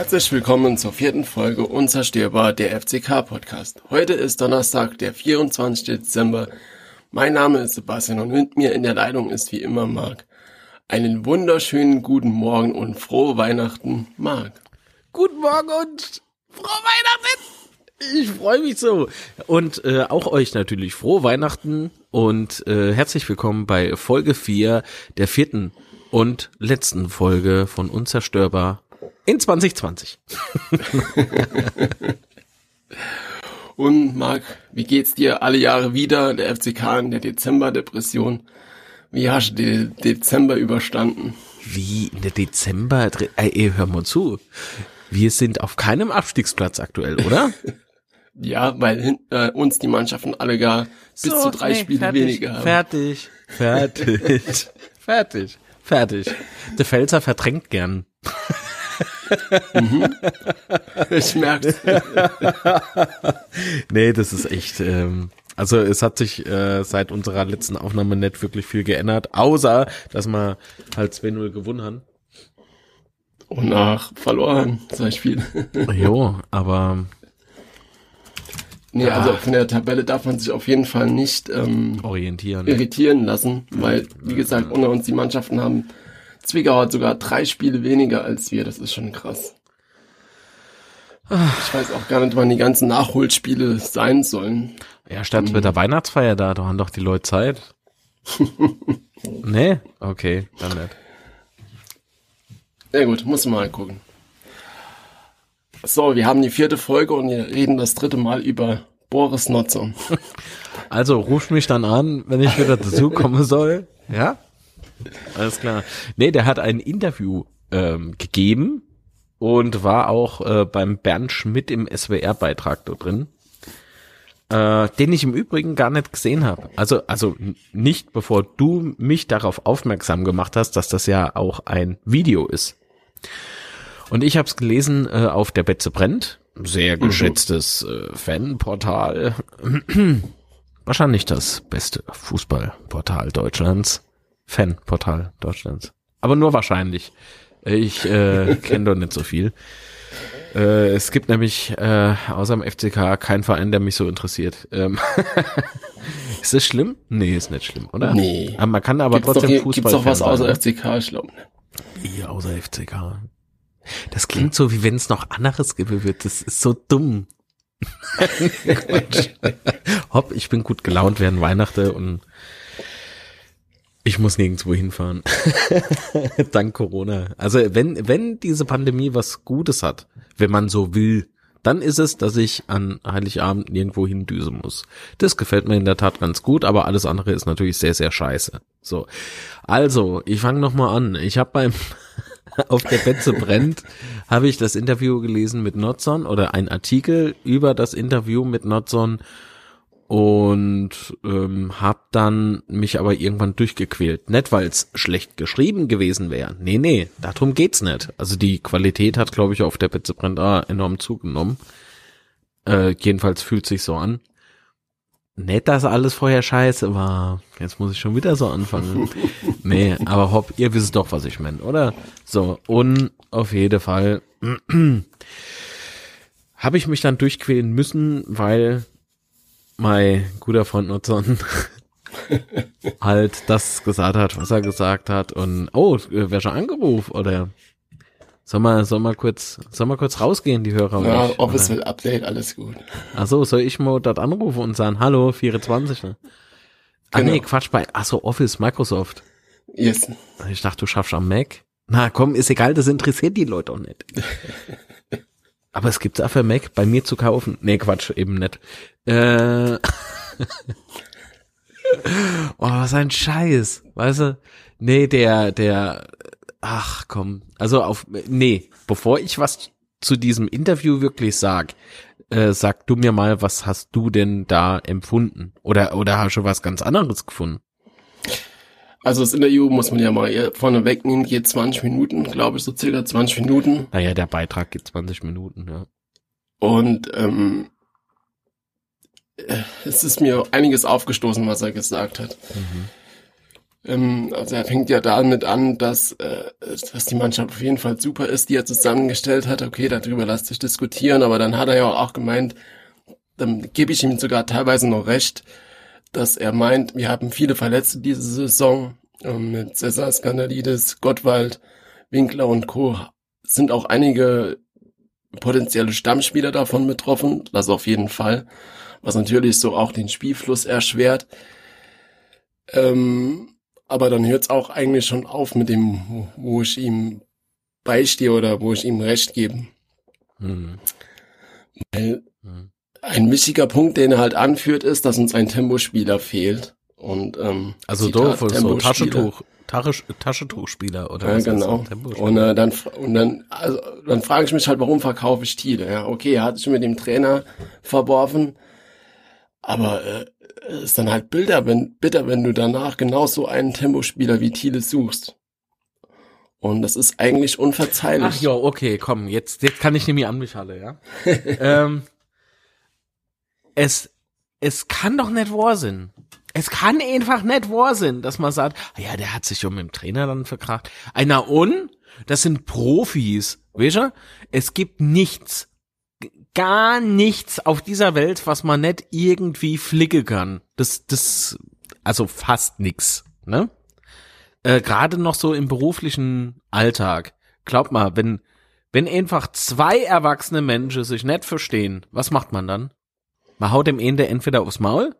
Herzlich willkommen zur vierten Folge Unzerstörbar der FCK Podcast. Heute ist Donnerstag, der 24. Dezember. Mein Name ist Sebastian und mit mir in der Leitung ist wie immer Marc. Einen wunderschönen guten Morgen und frohe Weihnachten, Marc. Guten Morgen und frohe Weihnachten! Ich freue mich so. Und äh, auch euch natürlich frohe Weihnachten und äh, herzlich willkommen bei Folge 4 der vierten und letzten Folge von Unzerstörbar in 2020. Und Marc, wie geht's dir alle Jahre wieder? Der FCK in der Dezember-Depression. Wie hast du den Dezember überstanden? Wie in der Dezember? Ey, hör mal zu. Wir sind auf keinem Abstiegsplatz aktuell, oder? ja, weil äh, uns die Mannschaften alle gar bis so, zu drei nee, Spiele fertig, weniger haben. Fertig, fertig, fertig, fertig. Der Pfälzer verdrängt gern mhm. Ich merke Nee, das ist echt, ähm, also es hat sich äh, seit unserer letzten Aufnahme nicht wirklich viel geändert, außer dass wir halt 2-0 gewonnen haben. Und nach verloren, zwei Spiele. jo, aber Nee, ja. also von der Tabelle darf man sich auf jeden Fall nicht ähm, orientieren, irritieren lassen, weil, wie gesagt, unter uns die Mannschaften haben Zwickau hat sogar drei Spiele weniger als wir. Das ist schon krass. Ich weiß auch gar nicht, wann die ganzen Nachholspiele sein sollen. Ja, statt mit der Weihnachtsfeier da, da haben doch die Leute Zeit. nee? Okay, dann nicht. Ja gut, muss mal gucken. So, wir haben die vierte Folge und wir reden das dritte Mal über Boris Notzer. Also ruf mich dann an, wenn ich wieder dazu kommen soll. Ja? Alles klar. Nee, der hat ein Interview ähm, gegeben und war auch äh, beim Bernd Schmidt im SWR-Beitrag dort drin. Äh, den ich im Übrigen gar nicht gesehen habe. Also, also nicht bevor du mich darauf aufmerksam gemacht hast, dass das ja auch ein Video ist. Und ich habe es gelesen äh, auf der Betze brennt, sehr mhm. geschätztes äh, Fanportal, wahrscheinlich das beste Fußballportal Deutschlands. Fanportal Deutschlands. Aber nur wahrscheinlich. Ich äh, kenne doch nicht so viel. Äh, es gibt nämlich äh, außer dem FCK keinen Verein, der mich so interessiert. Ähm ist das schlimm? Nee, ist nicht schlimm, oder? Nee. Aber man kann aber gibt's trotzdem doch, Fußball. Gibt's doch was außer FCK, ich glaube. Ja, außer FCK. Das klingt so, wie wenn es noch anderes geben wird. Das ist so dumm. Hopp, ich bin gut gelaunt während Weihnachten und ich muss nirgendwo hinfahren. Dank Corona. Also wenn, wenn diese Pandemie was Gutes hat, wenn man so will, dann ist es, dass ich an Heiligabend nirgendwo hindüsen muss. Das gefällt mir in der Tat ganz gut, aber alles andere ist natürlich sehr, sehr scheiße. So. Also, ich fange nochmal an. Ich habe beim auf der Betze brennt, habe ich das Interview gelesen mit Notzon oder ein Artikel über das Interview mit Notzon und ähm, hab dann mich aber irgendwann durchgequält. Nicht, weil es schlecht geschrieben gewesen wäre. Nee, nee, darum geht's nicht. Also die Qualität hat, glaube ich, auf der Pizza brennt enorm zugenommen. Äh, jedenfalls fühlt sich so an. Nett, dass alles vorher scheiße war. Jetzt muss ich schon wieder so anfangen. nee, aber hopp, ihr wisst doch, was ich meine, oder? So, und auf jeden Fall habe ich mich dann durchquälen müssen, weil mein guter Freund Nutzern halt das gesagt hat, was er gesagt hat und oh, wer schon angerufen oder soll mal, soll mal kurz, soll mal kurz rausgehen, die Hörer? Ja, Office will Update, alles gut. Ach so, soll ich mal dort anrufen und sagen, hallo, 24, ne? Ah genau. nee, Quatsch, bei, ach so, Office, Microsoft. Yes. Ich dachte, du schaffst am Mac. Na komm, ist egal, das interessiert die Leute auch nicht. Aber es gibt's auch für Mac bei mir zu kaufen. Nee, Quatsch, eben nicht. Äh, oh, was ein Scheiß. Weißt du? Nee, der, der, ach komm. Also auf, nee, bevor ich was zu diesem Interview wirklich sag, äh, sag du mir mal, was hast du denn da empfunden? Oder, oder hast du was ganz anderes gefunden? Also das Interview muss man ja mal vorne wegnehmen, geht 20 Minuten, glaube ich, so circa 20 Minuten. Naja, der Beitrag geht 20 Minuten, ja. Und ähm, es ist mir einiges aufgestoßen, was er gesagt hat. Mhm. Ähm, also er fängt ja damit an, dass, äh, dass die Mannschaft auf jeden Fall super ist, die er zusammengestellt hat. Okay, darüber lässt sich diskutieren, aber dann hat er ja auch gemeint, dann gebe ich ihm sogar teilweise noch recht, dass er meint, wir haben viele Verletzte diese Saison ähm, mit Cesar Skandalidis, Gottwald, Winkler und Co. sind auch einige potenzielle Stammspieler davon betroffen, das auf jeden Fall, was natürlich so auch den Spielfluss erschwert. Ähm, aber dann hört es auch eigentlich schon auf mit dem, wo ich ihm beistehe oder wo ich ihm recht gebe. Mhm. Weil mhm. Ein wichtiger Punkt, den er halt anführt, ist, dass uns ein Tempospieler fehlt. Und ähm, also Zitat, so, so Taschentuch, Tasch, Taschentuchspieler oder ja, was genau. Und äh, dann und dann also dann frage ich mich halt, warum verkaufe ich Thiele? Ja, okay, er hat sich mit dem Trainer verworfen, aber äh, ist dann halt bitter, wenn bitter, wenn du danach genauso einen Tempospieler wie Thiele suchst. Und das ist eigentlich unverzeihlich. Ach ja, okay, komm, jetzt jetzt kann ich nämlich an mich alle, ja. ähm, es es kann doch nicht wahr sein. Es kann einfach nicht wahr sein, dass man sagt, ah ja, der hat sich um mit dem Trainer dann verkracht. Einer und, das sind Profis, weißt du? Es gibt nichts, gar nichts auf dieser Welt, was man nicht irgendwie flicke kann. Das, das, also fast nix, ne? Äh, Gerade noch so im beruflichen Alltag. Glaub mal, wenn, wenn einfach zwei erwachsene Menschen sich nicht verstehen, was macht man dann? Man haut dem Ende entweder aufs Maul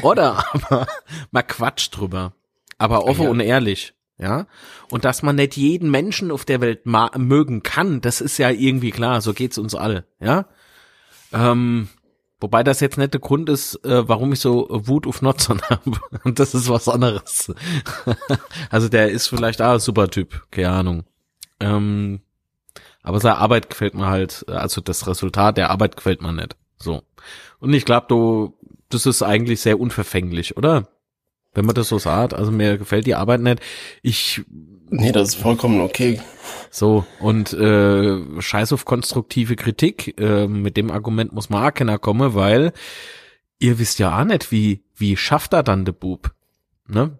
oder aber man quatscht drüber. Aber offen ja. und ehrlich. Ja. Und dass man nicht jeden Menschen auf der Welt mögen kann, das ist ja irgendwie klar. So geht's uns alle. Ja. Ähm, wobei das jetzt nicht der Grund ist, äh, warum ich so Wut auf Notzern habe. Und das ist was anderes. also der ist vielleicht auch ein super Typ. Keine Ahnung. Ähm, aber seine Arbeit gefällt mir halt, also das Resultat der Arbeit gefällt mir nicht. So. Und ich glaube, du das ist eigentlich sehr unverfänglich, oder? Wenn man das so sagt, also mir gefällt die Arbeit nicht. Ich Nee, das ist vollkommen okay. So, und äh, scheiß auf konstruktive Kritik. Äh, mit dem Argument muss man auch keiner kommen, weil ihr wisst ja auch nicht, wie, wie schafft er dann der Bub. Ne?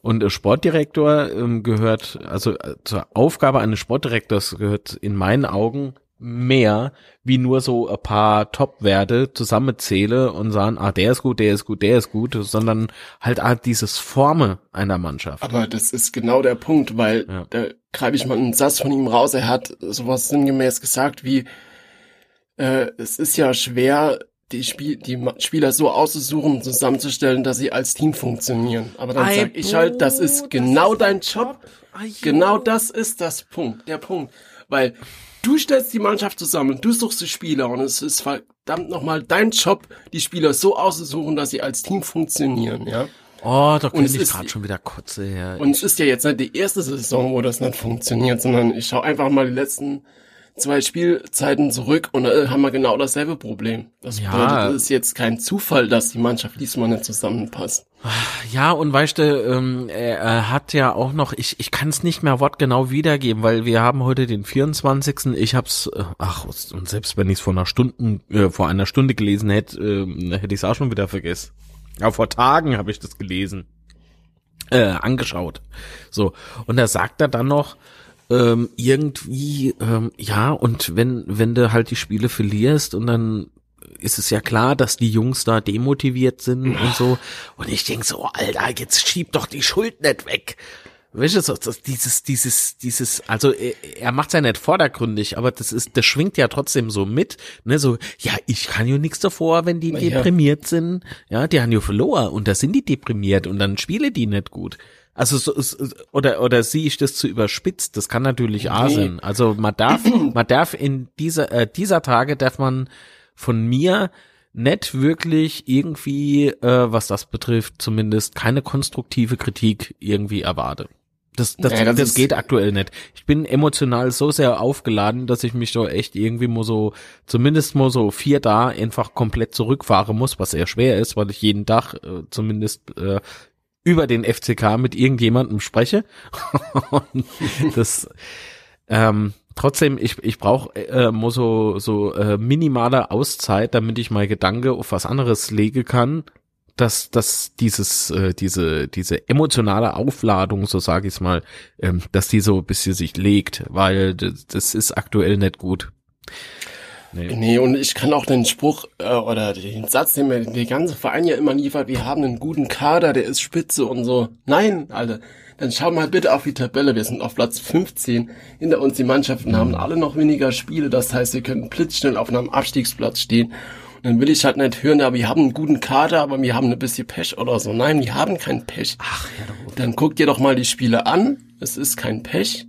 Und der Sportdirektor ähm, gehört, also äh, zur Aufgabe eines Sportdirektors gehört in meinen Augen mehr wie nur so ein paar Top-Werte zusammenzähle und sagen, ah, der ist gut, der ist gut, der ist gut, sondern halt halt dieses Forme einer Mannschaft. Aber das ist genau der Punkt, weil ja. da greife ich mal einen Satz von ihm raus. Er hat sowas sinngemäß gesagt wie, äh, es ist ja schwer, die, Spiel, die Spieler so auszusuchen, zusammenzustellen, dass sie als Team funktionieren. Aber dann sage ich halt, das ist genau das dein Job. Job. Genau das ist das Punkt, der Punkt. Weil du stellst die Mannschaft zusammen, du suchst die Spieler und es ist verdammt nochmal dein Job, die Spieler so auszusuchen, dass sie als Team funktionieren, ja. Oh, da könnte ich gerade schon wieder kotze her. Und es ist ja jetzt nicht die erste Saison, wo das nicht funktioniert, sondern ich schaue einfach mal die letzten zwei Spielzeiten zurück und da haben wir genau dasselbe Problem. Das ja. bedeutet, es ist jetzt kein Zufall, dass die Mannschaft diesmal nicht zusammenpasst. Ja, und weißt du, ähm, er hat ja auch noch, ich, ich kann es nicht mehr wortgenau wiedergeben, weil wir haben heute den 24. Ich hab's, äh, ach, und selbst wenn ich es vor einer Stunde, äh, vor einer Stunde gelesen hätte, äh, hätte ich es auch schon wieder vergessen. Ja, vor Tagen habe ich das gelesen. Äh, angeschaut. So. Und da sagt er dann noch, ähm, irgendwie, ähm, ja, und wenn, wenn du halt die Spiele verlierst und dann ist es ja klar, dass die Jungs da demotiviert sind und so. Und ich denk so, Alter, jetzt schieb doch die Schuld nicht weg. Weißt du, das, dieses, dieses, dieses, also er, er macht's ja nicht vordergründig, aber das ist, das schwingt ja trotzdem so mit, ne, so, ja, ich kann ja nichts davor, wenn die ja. deprimiert sind, ja, die haben ja verloren und da sind die deprimiert und dann spiele die nicht gut. Also so, oder oder sehe ich das zu überspitzt? Das kann natürlich nee. A sein. Also man darf man darf in dieser äh, dieser Tage darf man von mir nicht wirklich irgendwie äh, was das betrifft zumindest keine konstruktive Kritik irgendwie erwarte. Das, das, ja, das, das geht aktuell nicht. Ich bin emotional so sehr aufgeladen, dass ich mich doch echt irgendwie mal so, zumindest mal so vier da einfach komplett zurückfahren muss, was sehr schwer ist, weil ich jeden Tag äh, zumindest äh, über den FCK mit irgendjemandem spreche. das ähm, trotzdem, ich, ich brauche äh, so, so äh, minimale Auszeit, damit ich mal Gedanke auf was anderes lege kann. dass, dass dieses, äh, diese, diese emotionale Aufladung, so sage ich mal, ähm, dass die so ein bisschen sich legt, weil das ist aktuell nicht gut. Nee. nee, und ich kann auch den Spruch äh, oder den Satz, den mir der ganze Verein ja immer liefert, wir haben einen guten Kader, der ist spitze und so. Nein, Alter, dann schau mal bitte auf die Tabelle. Wir sind auf Platz 15. Hinter uns die Mannschaften haben alle noch weniger Spiele. Das heißt, wir können blitzschnell auf einem Abstiegsplatz stehen. Und dann will ich halt nicht hören, ja, wir haben einen guten Kader, aber wir haben ein bisschen Pech oder so. Nein, wir haben kein Pech. Ach, ja, dann guck dir doch mal die Spiele an. Es ist kein Pech.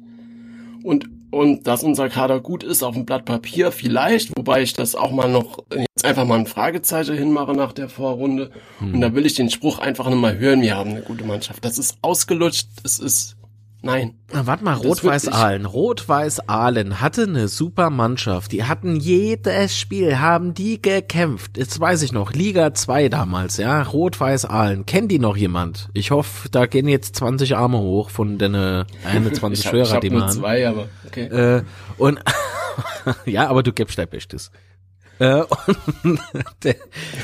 Und und dass unser Kader gut ist auf dem Blatt Papier, vielleicht, wobei ich das auch mal noch jetzt einfach mal ein Fragezeichen hinmache nach der Vorrunde. Hm. Und da will ich den Spruch einfach nur mal hören, wir haben eine gute Mannschaft. Das ist ausgelutscht, es ist Nein. Na, warte mal, Rot-Weiß Aalen. Rot-Weiß Aalen hatte eine super Mannschaft. Die hatten jedes Spiel, haben die gekämpft. Jetzt weiß ich noch, Liga 2 damals, ja. Rot-Weiß Aalen. Kennt die noch jemand? Ich hoffe, da gehen jetzt 20 Arme hoch von den 21 ich Schwerer, die man. zwei, aber okay. Äh, und ja, aber du gibst dein Bestes. Äh, und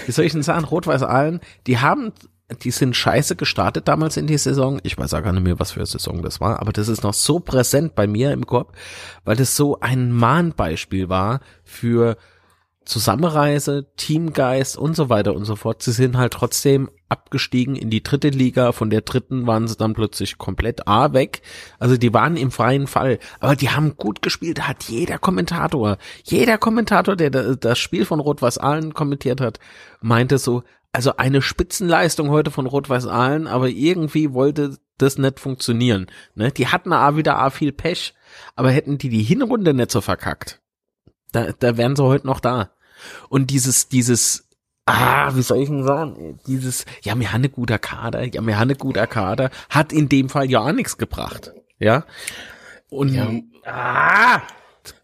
wie soll ich denn sagen, Rot-Weiß Aalen, die haben die sind scheiße gestartet damals in die Saison. Ich weiß auch gar nicht mehr, was für eine Saison das war, aber das ist noch so präsent bei mir im Kopf, weil das so ein Mahnbeispiel war für Zusammenreise, Teamgeist und so weiter und so fort. Sie sind halt trotzdem abgestiegen in die dritte Liga. Von der dritten waren sie dann plötzlich komplett A weg. Also die waren im freien Fall. Aber die haben gut gespielt. Da hat jeder Kommentator, jeder Kommentator, der das Spiel von Rot-Weiß Aalen kommentiert hat, meinte so, also eine Spitzenleistung heute von Rot-Weiß Aalen, aber irgendwie wollte das nicht funktionieren. Ne? Die hatten A wieder A viel Pech, aber hätten die die Hinrunde nicht so verkackt, da, da wären sie heute noch da. Und dieses, dieses, ah, wie soll ich denn sagen, dieses, ja, wir haben eine guter Kader, ja, wir haben eine guter Kader, hat in dem Fall ja auch nichts gebracht. Ja. Und, ja, ah,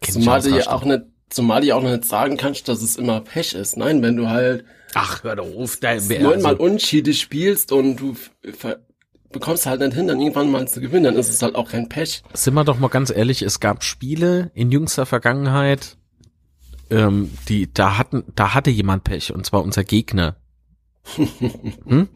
zumal du ja auch nicht, zumal du ja auch nicht sagen kannst, dass es immer Pech ist. Nein, wenn du halt, Ach, hör doch auf, da neunmal also. Unschiede spielst und du bekommst halt nicht hin, dann irgendwann mal zu gewinnen, dann ist es halt auch kein Pech. Sind wir doch mal ganz ehrlich, es gab Spiele in jüngster Vergangenheit, ähm, die, da hatten, da hatte jemand Pech, und zwar unser Gegner. hm?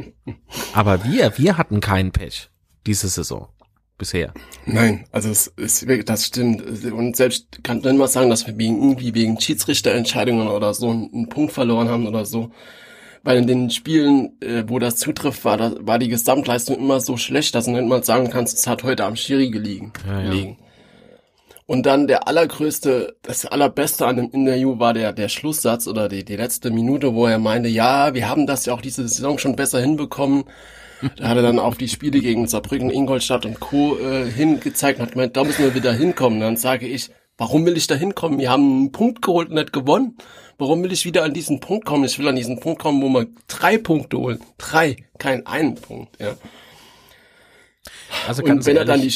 Aber wir, wir hatten keinen Pech diese Saison bisher. Nein, also es ist das stimmt. Und selbst kann man mal sagen, dass wir wegen irgendwie wegen Schiedsrichterentscheidungen oder so einen, Punkt verloren haben oder so. Weil in den Spielen, äh, wo das zutrifft, war, da, war die Gesamtleistung immer so schlecht, dass du nicht mal sagen kannst, es hat heute am Schiri gelegen. Ja, ja. Liegen. Und dann der allergrößte, das allerbeste an dem Interview war der, der Schlusssatz oder die, die letzte Minute, wo er meinte, ja, wir haben das ja auch diese Saison schon besser hinbekommen. Da hat er dann auf die Spiele gegen Saarbrücken, Ingolstadt und Co. Äh, hingezeigt und hat gemeint, da müssen wir wieder hinkommen. Dann sage ich, warum will ich da hinkommen? Wir haben einen Punkt geholt und nicht gewonnen. Warum will ich wieder an diesen Punkt kommen? Ich will an diesen Punkt kommen, wo wir drei Punkte holen. Drei, kein einen Punkt, ja. Also und wenn ehrlich, er dann die,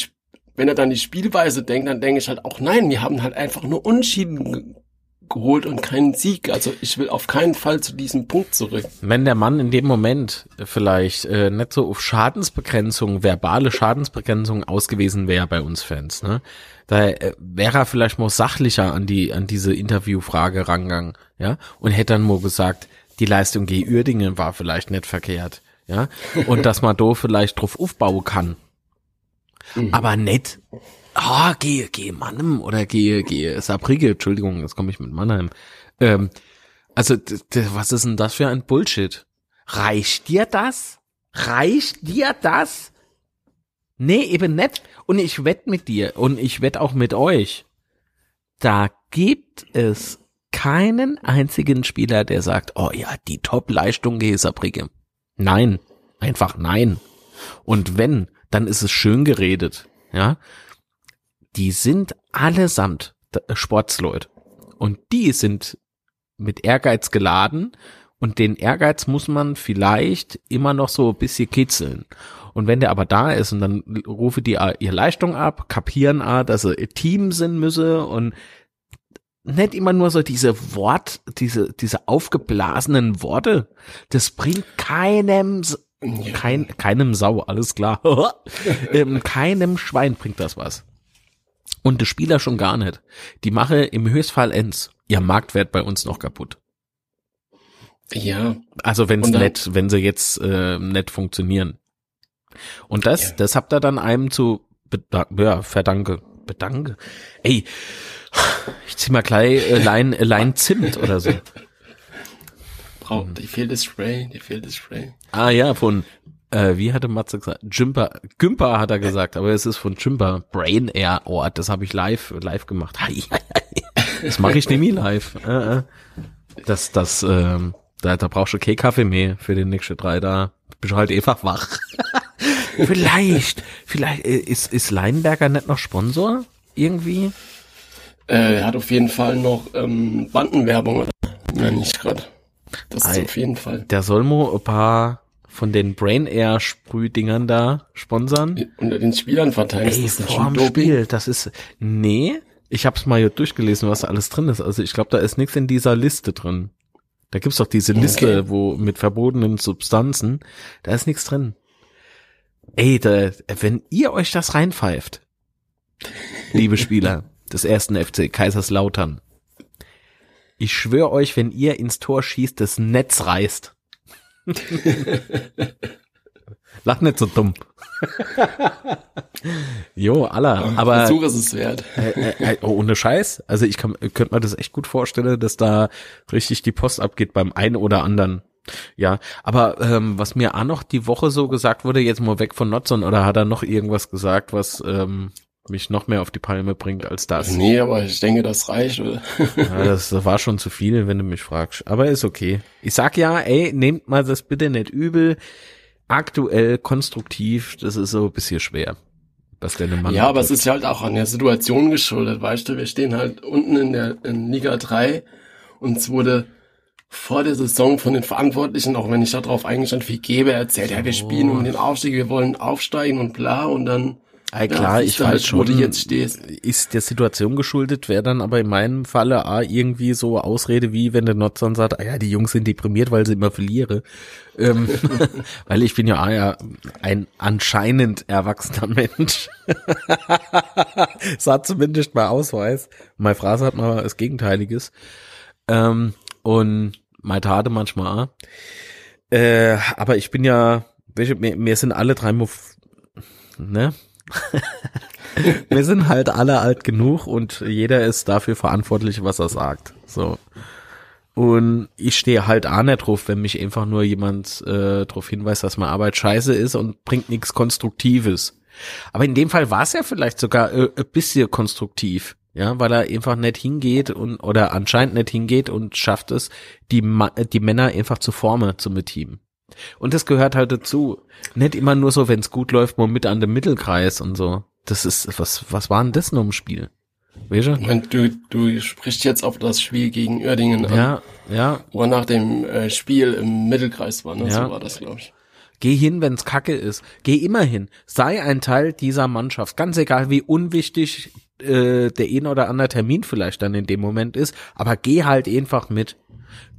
wenn er dann die Spielweise denkt, dann denke ich halt auch, nein, wir haben halt einfach nur Unschieden geholt und keinen Sieg. Also ich will auf keinen Fall zu diesem Punkt zurück. Wenn der Mann in dem Moment vielleicht äh, nicht so auf Schadensbegrenzung, verbale Schadensbegrenzung ausgewiesen wäre bei uns Fans, ne? Da äh, wäre er vielleicht mal sachlicher an die an diese Interviewfrage rangegangen, ja, und hätte dann mal gesagt, die Leistung G. Uerdingen war vielleicht nicht verkehrt, ja, und dass man da vielleicht drauf aufbauen kann. Mhm. Aber nicht ah, gehe, gehe Mannheim oder gehe, gehe Saarbrücke, Entschuldigung, jetzt komme ich mit Mannheim. Ähm, also, was ist denn das für ein Bullshit? Reicht dir das? Reicht dir das? Nee, eben nicht. Und ich wette mit dir und ich wette auch mit euch. Da gibt es keinen einzigen Spieler, der sagt, oh ja, die Top-Leistung gehe Saarbrücke. Nein, einfach nein. Und wenn, dann ist es schön geredet, ja die sind allesamt Sportsleute. Und die sind mit Ehrgeiz geladen und den Ehrgeiz muss man vielleicht immer noch so ein bisschen kitzeln. Und wenn der aber da ist und dann rufe die ihr Leistung ab, kapieren, dass sie Team sind müsse und nicht immer nur so diese Wort, diese, diese aufgeblasenen Worte, das bringt keinem, kein, keinem Sau, alles klar, ähm, keinem Schwein bringt das was. Und die Spieler schon gar nicht. Die mache im Höchstfall ends ihr Marktwert bei uns noch kaputt. Ja. Also wenn es nett, wenn sie jetzt äh, nett funktionieren. Und das, Ja. das habt ihr dann einem zu beda ja, verdanke. Bedanke. Ey, ich zieh mal gleich äh, Lein, äh, Lein Zimt oder so. Brauch, dir fehlt das Spray, dir fehlt das Spray. Ah ja, von, äh, wie hatte Matze gesagt? Jimper, Gümper hat er gesagt, aber es ist von Jimper. Brain Air, oh, das habe ich live, live gemacht. Das mache ich nämlich live. Äh, äh. Das, das, ähm, da, da brauchst du keinen Kaffee mehr für den nächsten drei, da bist du halt einfach wach. vielleicht, vielleicht, äh, ist, ist Leinberger nicht noch Sponsor? Irgendwie? Äh, er hat auf jeden Fall noch ähm, Bandenwerbung, oder? Ja, nicht gerade. Das ist Ei. auf jeden Fall. Der soll mal ein paar von den Brain Air Sprühdingern da sponsern. Unter den Spielern verteilen. Ey, ist das vor dem? Spiel, das ist, nee, ich hab's mal hier durchgelesen, was da alles drin ist. Also ich glaube, da ist nichts in dieser Liste drin. Da gibt's doch diese Liste, Okay. wo mit verbotenen Substanzen, da ist nichts drin. Ey, da, wenn ihr euch das reinpfeift, liebe Spieler des ersten FC Kaiserslautern, ich schwöre euch, wenn ihr ins Tor schießt, das Netz reißt. Lach nicht so dumm. jo, aller, aber Versuch ist es wert. äh, äh, oh, ohne Scheiß. Also ich kann, könnte mir das echt gut vorstellen, dass da richtig die Post abgeht beim einen oder anderen. Ja, aber ähm, was mir auch noch die Woche so gesagt wurde, jetzt mal weg von Notzon, oder hat er noch irgendwas gesagt, was ähm, mich noch mehr auf die Palme bringt als das? Nee, aber ich denke, das reicht? Ja, das war schon zu viel, wenn du mich fragst. Aber ist okay. Ich sag ja, ey, nehmt mal das bitte nicht übel. Aktuell konstruktiv, das ist so ein bisschen schwer. Was denn ein Mann Ja, aber es ist halt auch an der Situation geschuldet, weißt du, wir stehen halt unten in der in Liga 3 und es wurde vor der Saison von den Verantwortlichen, auch wenn ich darauf eingestand, viel gebe, erzählt, ja, wir spielen um den Aufstieg, wir wollen aufsteigen und bla und dann Ey, klar, ja, ich du halt, weiß schon, wo du jetzt stehst. ist der Situation geschuldet, wäre dann aber in meinem Falle A, irgendwie so Ausrede wie, wenn der Notzon sagt, ah ja, die Jungs sind deprimiert, weil sie immer verliere. Ähm, weil ich bin ja, ah, ja ein anscheinend erwachsener Mensch. Sah zumindest mal Ausweis. Meine Phrase hat mal das Gegenteiliges. Ähm, und meine Tate manchmal auch. Äh, aber ich bin ja, welche, wir, wir sind alle drei ne? wir sind halt alle alt genug und jeder ist dafür verantwortlich, was er sagt. So. Und ich stehe halt auch nicht drauf, wenn mich einfach nur jemand äh, darauf hinweist, dass meine Arbeit scheiße ist und bringt nichts Konstruktives. Aber in dem Fall war es ja vielleicht sogar äh, ein bisschen konstruktiv, ja, weil er einfach nicht hingeht und oder anscheinend nicht hingeht und schafft es, die, Ma die Männer einfach zu formen zum Team. Und das gehört halt dazu. Nicht immer nur so, wenn es gut läuft, mal mit an dem Mittelkreis und so. Das ist, was, was war denn das noch im Spiel? Weißt du? Mein, du, du sprichst jetzt auf das Spiel gegen Uerdingen an, Ja, ja. wo nach dem äh, Spiel im Mittelkreis war, ne? Ja. So war das, glaube ich. Geh hin, wenn's kacke ist. Geh immer hin. Sei ein Teil dieser Mannschaft. Ganz egal, wie unwichtig äh, der ein oder andere Termin vielleicht dann in dem Moment ist, aber geh halt einfach mit.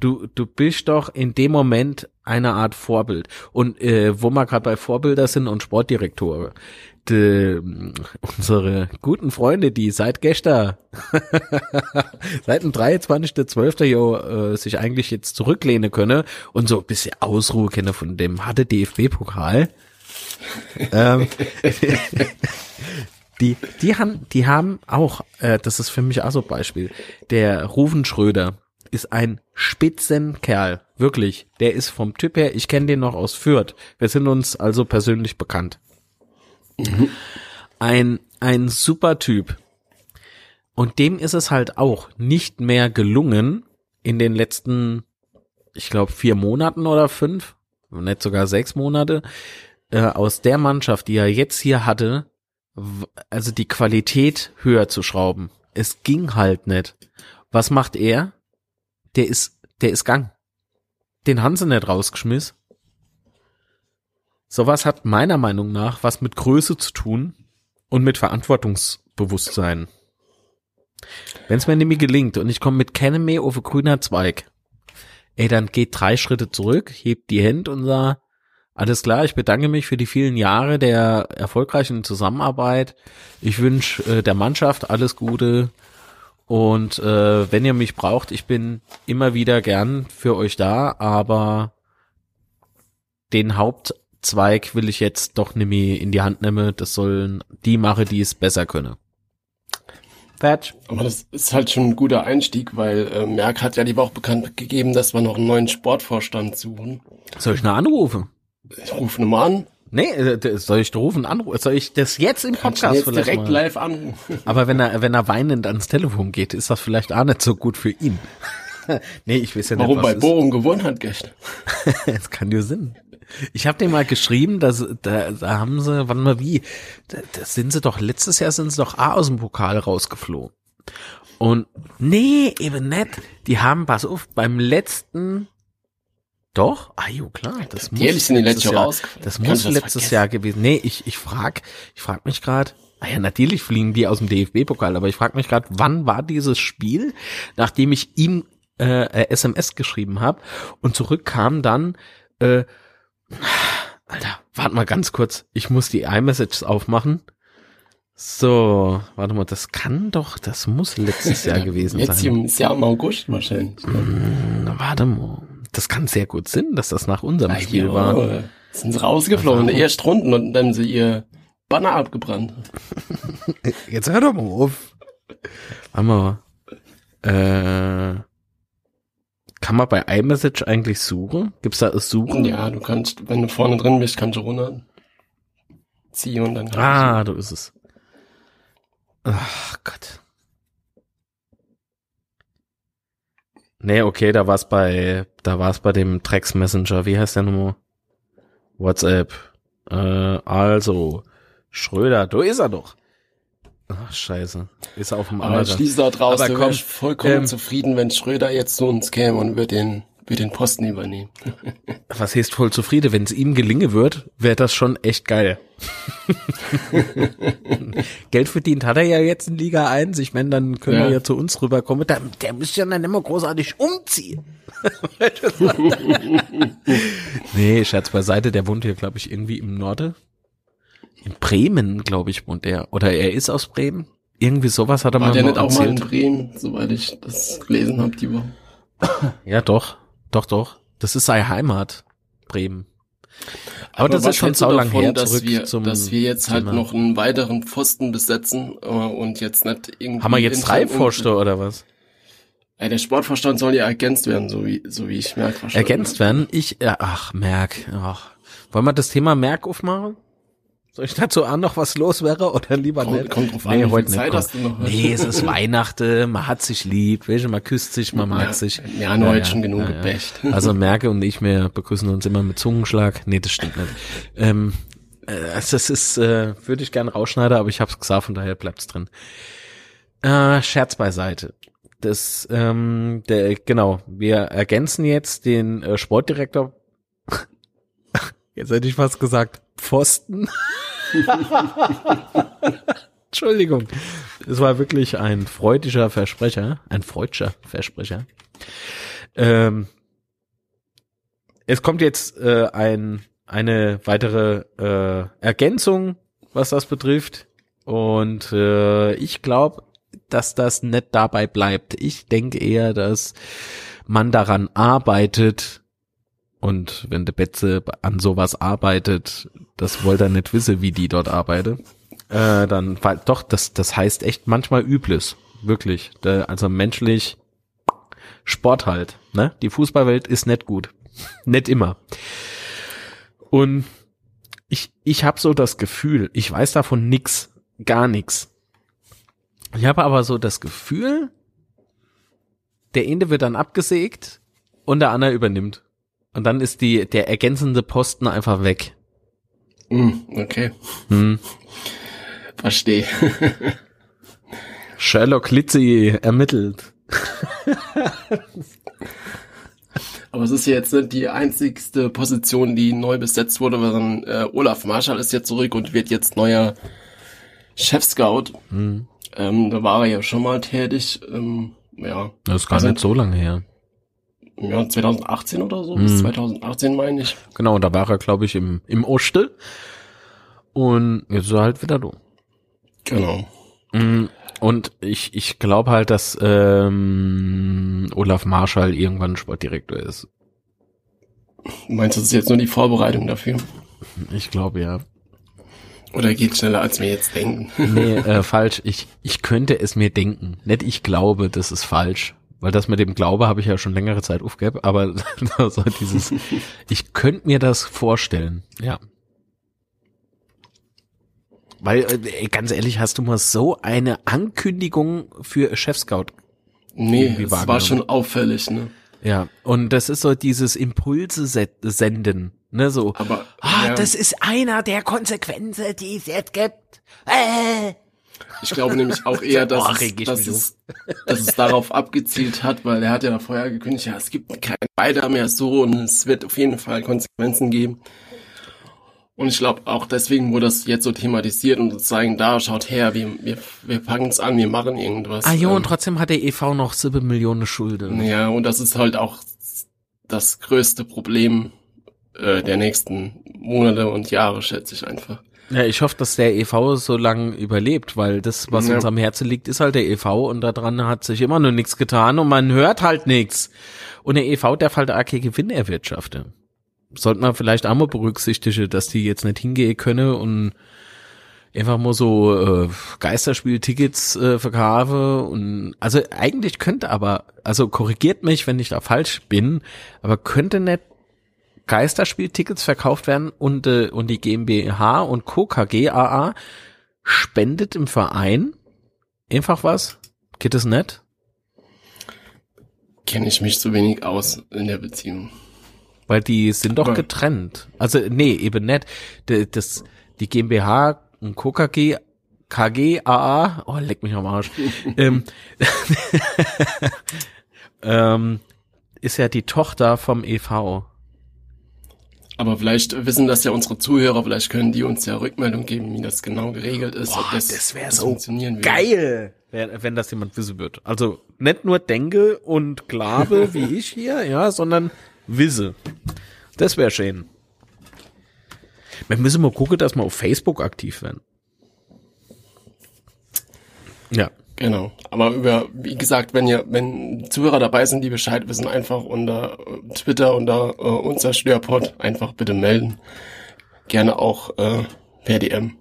Du, du bist doch in dem Moment eine Art Vorbild. Und äh, wo wir gerade bei Vorbilder sind und Sportdirektoren, de, unsere guten Freunde, die seit gestern, seit dem 23.12. jo, äh, sich eigentlich jetzt zurücklehnen können und so ein bisschen Ausruhe kennen von dem harte DFB-Pokal. ähm, die, die haben, die haben auch, äh, das ist für mich auch so ein Beispiel, der Ruven Schröder ist ein Spitzenkerl, wirklich. Der ist vom Typ her, ich kenne den noch aus Fürth. Wir sind uns also persönlich bekannt. Ein, ein super Typ. Und dem ist es halt auch nicht mehr gelungen, in den letzten, ich glaube, vier Monaten oder fünf, nicht sogar sechs Monate, äh, aus der Mannschaft, die er jetzt hier hatte, also die Qualität höher zu schrauben. Es ging halt nicht. Was macht er? Der ist, der ist Gang. Den haben sie nicht rausgeschmissen. Sowas hat meiner Meinung nach was mit Größe zu tun und mit Verantwortungsbewusstsein. Wenn es mir nämlich gelingt und ich komme mit keinem mehr auf grüner Zweig, ey, dann geht drei Schritte zurück, hebt die Hände und sagt, alles klar, ich bedanke mich für die vielen Jahre der erfolgreichen Zusammenarbeit. Ich wünsche äh, der Mannschaft alles Gute Und äh, wenn ihr mich braucht, ich bin immer wieder gern für euch da, aber den Hauptzweig will ich jetzt doch nicht mehr in die Hand nehmen. Das sollen die machen, die es besser können. Fertig. Aber das ist halt schon ein guter Einstieg, weil äh, Merck hat ja die Woche bekannt gegeben, dass wir noch einen neuen Sportvorstand suchen. Soll ich noch anrufen? Ich rufe mal an. Nee, äh, soll ich rufen, anrufen? Soll ich das jetzt im Podcast jetzt vielleicht direkt mal? live anrufen. Aber wenn er, wenn er weinend ans Telefon geht, ist das vielleicht auch nicht so gut für ihn. nee, ich weiß ja nicht, Warum bei. Bochum gewonnen hat gestern. Das kann ja Sinn. Ich habe dem mal geschrieben, dass da, da haben sie, wann mal wie, da, da sind sie doch letztes Jahr sind sie doch auch aus dem Pokal rausgeflogen. Und nee, eben nicht. Die haben, pass auf, beim letzten doch, ah jo, klar, das muss Jährlich sind die letztes letztes Jahr, rausgeflogen. das Kannst muss das letztes vergessen? Jahr gewesen. Nee, ich ich frag, ich frag mich gerade, ah ja, natürlich fliegen die aus dem DFB-Pokal, aber ich frag mich gerade, wann war dieses Spiel, nachdem ich ihm äh, äh, SMS geschrieben habe und zurückkam dann äh, Alter, warte mal ganz kurz. Ich muss die iMessages aufmachen. So, warte mal, das kann doch, das muss letztes Jahr gewesen Jetzt sein. im, ist ja im August wahrscheinlich. Na, warte mal. Das kann sehr gut Sinn, dass das nach unserem Spiel Ja, war. Sind sie rausgeflogen, der ersten Runden und dann haben sie ihr Banner abgebrannt. Jetzt hör doch mal auf. Mal. Äh, kann man bei iMessage eigentlich suchen? Gibt's da das Suchen? Ja, du kannst, wenn du vorne drin bist, kannst du runter ziehen und dann kannst Ah, du ist es. Ach Gott. Nee, okay, da war's bei, da war's bei dem Trex Messenger. Wie heißt der Nummer? WhatsApp. Äh, also, Schröder, da ist er doch. Ach, scheiße. Ist er auf dem du. Aber schließ da draus, Aber du komm, wärst vollkommen ähm, zufrieden, wenn Schröder jetzt zu uns käme und wird den, wird den Posten übernehmen. Was heißt voll zufrieden? Wenn es ihm gelingen wird, wäre das schon echt geil. Geld verdient hat er ja jetzt in Liga 1. Ich meine, dann können Ja. wir ja zu uns rüberkommen. Der, der müsste ja dann immer großartig umziehen. nee, Scherz beiseite. Der wohnt hier, glaube ich, irgendwie im Norden. In Bremen, glaube ich, wohnt er. Oder er ist aus Bremen. Irgendwie sowas hat er War mal der nicht auch mal in erzählt. Bremen, soweit ich das gelesen habe die Woche. Ja, doch. Doch, doch. Das ist seine Heimat. Bremen. Aber, das was ist schon saulang davon, her, dass zurück wir, zum dass wir jetzt halt Thema. noch einen weiteren Pfosten besetzen äh, und jetzt nicht irgendwie. Haben wir jetzt drei Vorstände oder was? Ey, der Sportvorstand soll ja ergänzt werden, so wie, so wie ich merke. Ergänzt werden? Ich, äh, ach, Merk, ach. Wollen wir das Thema Merk aufmachen? Soll ich dazu auch noch was los wäre oder lieber Kommt- nicht? kommt drauf an, wie viel Zeit hast du noch? Nee, es ist Weihnachten, man hat sich lieb, du, man küsst sich, man mag Ja, sich. wir haben heute schon genug gebächt. Also Merke und ich, wir begrüßen uns immer mit Zungenschlag. Nee, das stimmt nicht. Ähm, äh, also das ist, äh, würde ich gerne rausschneiden, aber ich hab's gesagt, von daher bleibt's drin. Äh, Scherz beiseite. Das, ähm, der, genau, wir ergänzen jetzt den äh, Sportdirektor. Jetzt hätte ich fast gesagt, Pfosten. Entschuldigung. Es war wirklich ein freudiger Versprecher, ein freudscher Versprecher. Ähm, es kommt jetzt äh, ein, eine weitere äh, Ergänzung, was das betrifft. Und äh, ich glaube, dass das nicht dabei bleibt. Ich denke eher, dass man daran arbeitet. Und wenn der Betze an sowas arbeitet, das wollte er nicht wissen, wie die dort arbeitet. Äh, dann doch, das, das heißt echt manchmal Übles. Wirklich. Da, also menschlich Sport halt. Ne? Die Fußballwelt ist nicht gut. nicht immer. Und ich, ich habe so das Gefühl, ich weiß davon nix, gar nix. Ich habe aber so das Gefühl, der Ende wird dann abgesägt und der andere übernimmt. Und dann ist die, der ergänzende Posten einfach weg. Hm, okay, Hm. verstehe. Sherlock Litzy ermittelt. Aber es ist ja jetzt nicht die einzigste Position, die neu besetzt wurde, sondern äh, Olaf Marschall ist jetzt zurück und wird jetzt neuer Chef-Scout. Hm. Ähm, da war er ja schon mal tätig. Ähm, ja, Das ist gar Also- nicht so lange her. Ja, 2018 oder so, Mhm. bis 2018 meine ich. Genau, da war er, glaube ich, im, im Oste. Und jetzt ist er halt wieder du. Genau. Mm, Und ich, ich glaube halt, dass ähm, Olaf Marschall irgendwann Sportdirektor ist. Meinst du, das ist jetzt nur die Vorbereitung dafür? Ich glaube ja. Oder geht schneller, als wir jetzt denken? Nee, äh, falsch. Ich, ich könnte es mir denken. Nicht ich glaube, das ist falsch. Weil das mit dem Glaube habe ich ja schon längere Zeit aufgegeben, aber so dieses, ich könnte mir das vorstellen, ja. Weil, äh, ganz ehrlich, hast du mal so eine Ankündigung für Chefscout? Nee, es war schon auffällig, ne? Ja, und das ist so dieses Impulse senden, ne, so. Aber, ah, ja. das ist einer der Konsequenzen, die es jetzt gibt. Äh. Ich glaube nämlich auch eher, dass, Oh, es, dass, es, dass es darauf abgezielt hat, weil er hat ja vorher gekündigt, ja, es gibt kein Beider mehr so und es wird auf jeden Fall Konsequenzen geben. Und ich glaube auch deswegen wurde das jetzt so thematisiert und sozusagen da, schaut her, wir, wir, wir packen es an, wir machen irgendwas. Ah jo, Ähm, und trotzdem hat der EV noch sieben Millionen Schulden. Ja, und das ist halt auch das größte Problem äh, der nächsten Monate und Jahre, schätze ich einfach. Ja, ich hoffe, dass der EV so lange überlebt, weil das, was Ja. uns am Herzen liegt, ist halt der EV und daran hat sich immer noch nichts getan und man hört halt nichts. Und der EV darf halt auch keinen Gewinn erwirtschaften. Sollte man vielleicht auch mal berücksichtigen, dass die jetzt nicht hingehen können und einfach mal so äh, Geisterspieltickets äh, verkaufen und also eigentlich könnte aber, also korrigiert mich, wenn ich da falsch bin, aber könnte nicht Geisterspieltickets verkauft werden und, äh, und die GmbH und Co. KGAA spendet im Verein einfach was? Geht es nicht? Kenne ich mich zu wenig aus in der Beziehung. Weil die sind doch Aber- getrennt. Also, nee, eben nicht. D- Das, die GmbH und Co. KG, KGAA, oh, leck mich am Arsch, ähm, ähm, ist ja die Tochter vom EV. Aber vielleicht wissen das ja unsere Zuhörer, vielleicht können die uns ja Rückmeldung geben, wie das genau geregelt ist. Boah, ob das, das wär das so. Geil! Wenn, wenn das jemand wissen wird. Also nicht nur denke und glaube, wie ich hier, ja, sondern wisse. Das wäre schön. Wir müssen mal gucken, dass wir auf Facebook aktiv werden. Ja. Genau. Aber über, wie gesagt, wenn ihr, wenn Zuhörer dabei sind, die Bescheid wissen, einfach unter äh, Twitter, unter äh, unser Störpod einfach bitte melden. Gerne auch äh, per DM.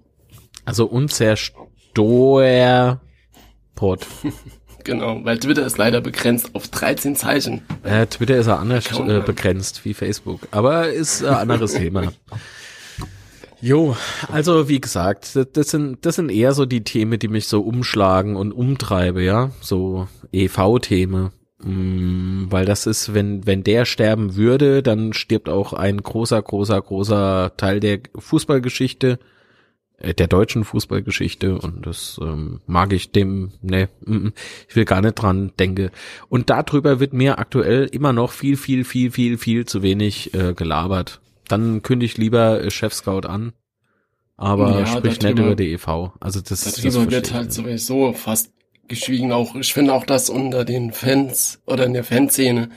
Also unzerstörpod. Genau, weil Twitter ist leider begrenzt auf 13 Zeichen. Äh, Twitter ist ja anders äh, begrenzt wie Facebook, aber ist ein anderes Thema. Jo, also wie gesagt, das, sind das sind eher so die Themen, die mich so umschlagen und umtreibe, ja, so EV-Themen, mm, weil das ist, wenn wenn der sterben würde, dann stirbt auch ein großer, großer, großer Teil der Fußballgeschichte, äh, der deutschen Fußballgeschichte und das ähm, mag ich dem, ne, mm, mm, ich will gar nicht dran denke. Und darüber wird mir aktuell immer noch viel, viel, viel, viel, viel zu wenig äh, gelabert. Dann kündige ich lieber äh, Chef-Scout an, aber Ja, sprich nicht über die EV. Also das, das Darüber verstehe wird halt sowieso fast geschwiegen. Auch ich finde auch, dass unter den Fans oder in der Fanszene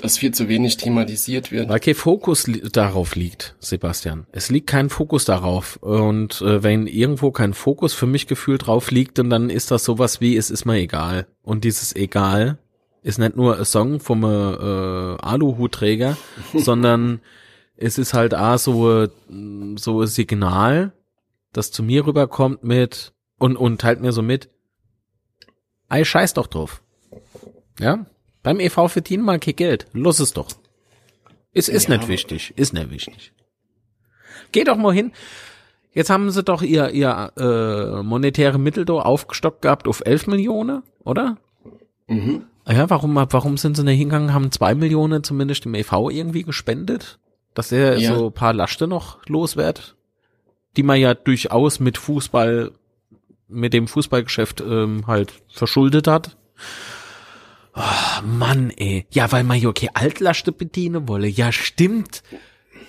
das viel zu wenig thematisiert wird. Weil kein Fokus li darauf liegt, Sebastian. Es liegt kein Fokus darauf. Und äh, wenn irgendwo kein Fokus für mich gefühlt drauf liegt, dann ist das sowas wie, es ist mir egal. Und dieses egal ist nicht nur ein Song vom äh, Aluhutträger, sondern es ist halt auch so, so ein Signal, das zu mir rüberkommt mit und, und teilt mir so mit, ey, scheiß doch drauf. Ja? Beim EV verdienen mal kein Geld. Los es doch. Ist, ist Ja, nicht wichtig. Ist nicht wichtig. Geh doch mal hin. Jetzt haben sie doch ihr, ihr äh, monetäre Mittel da aufgestockt gehabt auf 11 Millionen, oder? Mhm. Ja, warum, warum sind sie nicht hingegangen, haben zwei Millionen zumindest dem EV irgendwie gespendet? Dass er Ja. so ein paar Laste noch los wird? Die man ja durchaus mit Fußball, mit dem Fußballgeschäft ähm, halt verschuldet hat. Oh, Mann, ey. Ja, weil man ja okay Altlaste bedienen wolle. Ja, stimmt.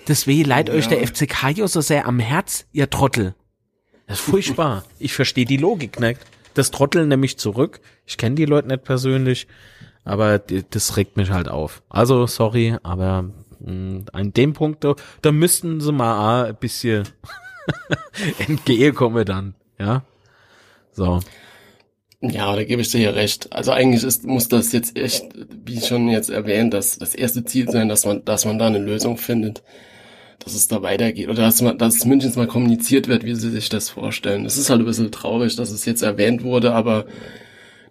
Deswegen leid euch Ja. der FCK ja so sehr am Herz, ihr Trottel. Das ist furchtbar. ich verstehe die Logik nicht. Das Trotteln nämlich zurück. Ich kenne die Leute nicht persönlich, aber das regt mich halt auf. Also, sorry, aber an dem Punkt, da, müssten sie mal ein bisschen entgegenkommen dann, ja. So. Ja, da gebe ich dir hier recht. Also eigentlich ist, muss das jetzt echt, wie schon jetzt erwähnt, das, das erste Ziel sein, dass man, dass man da eine Lösung findet, dass es da weitergeht oder dass man, dass Münchens mal kommuniziert wird, wie sie sich das vorstellen. Es ist halt ein bisschen traurig, dass es jetzt erwähnt wurde, aber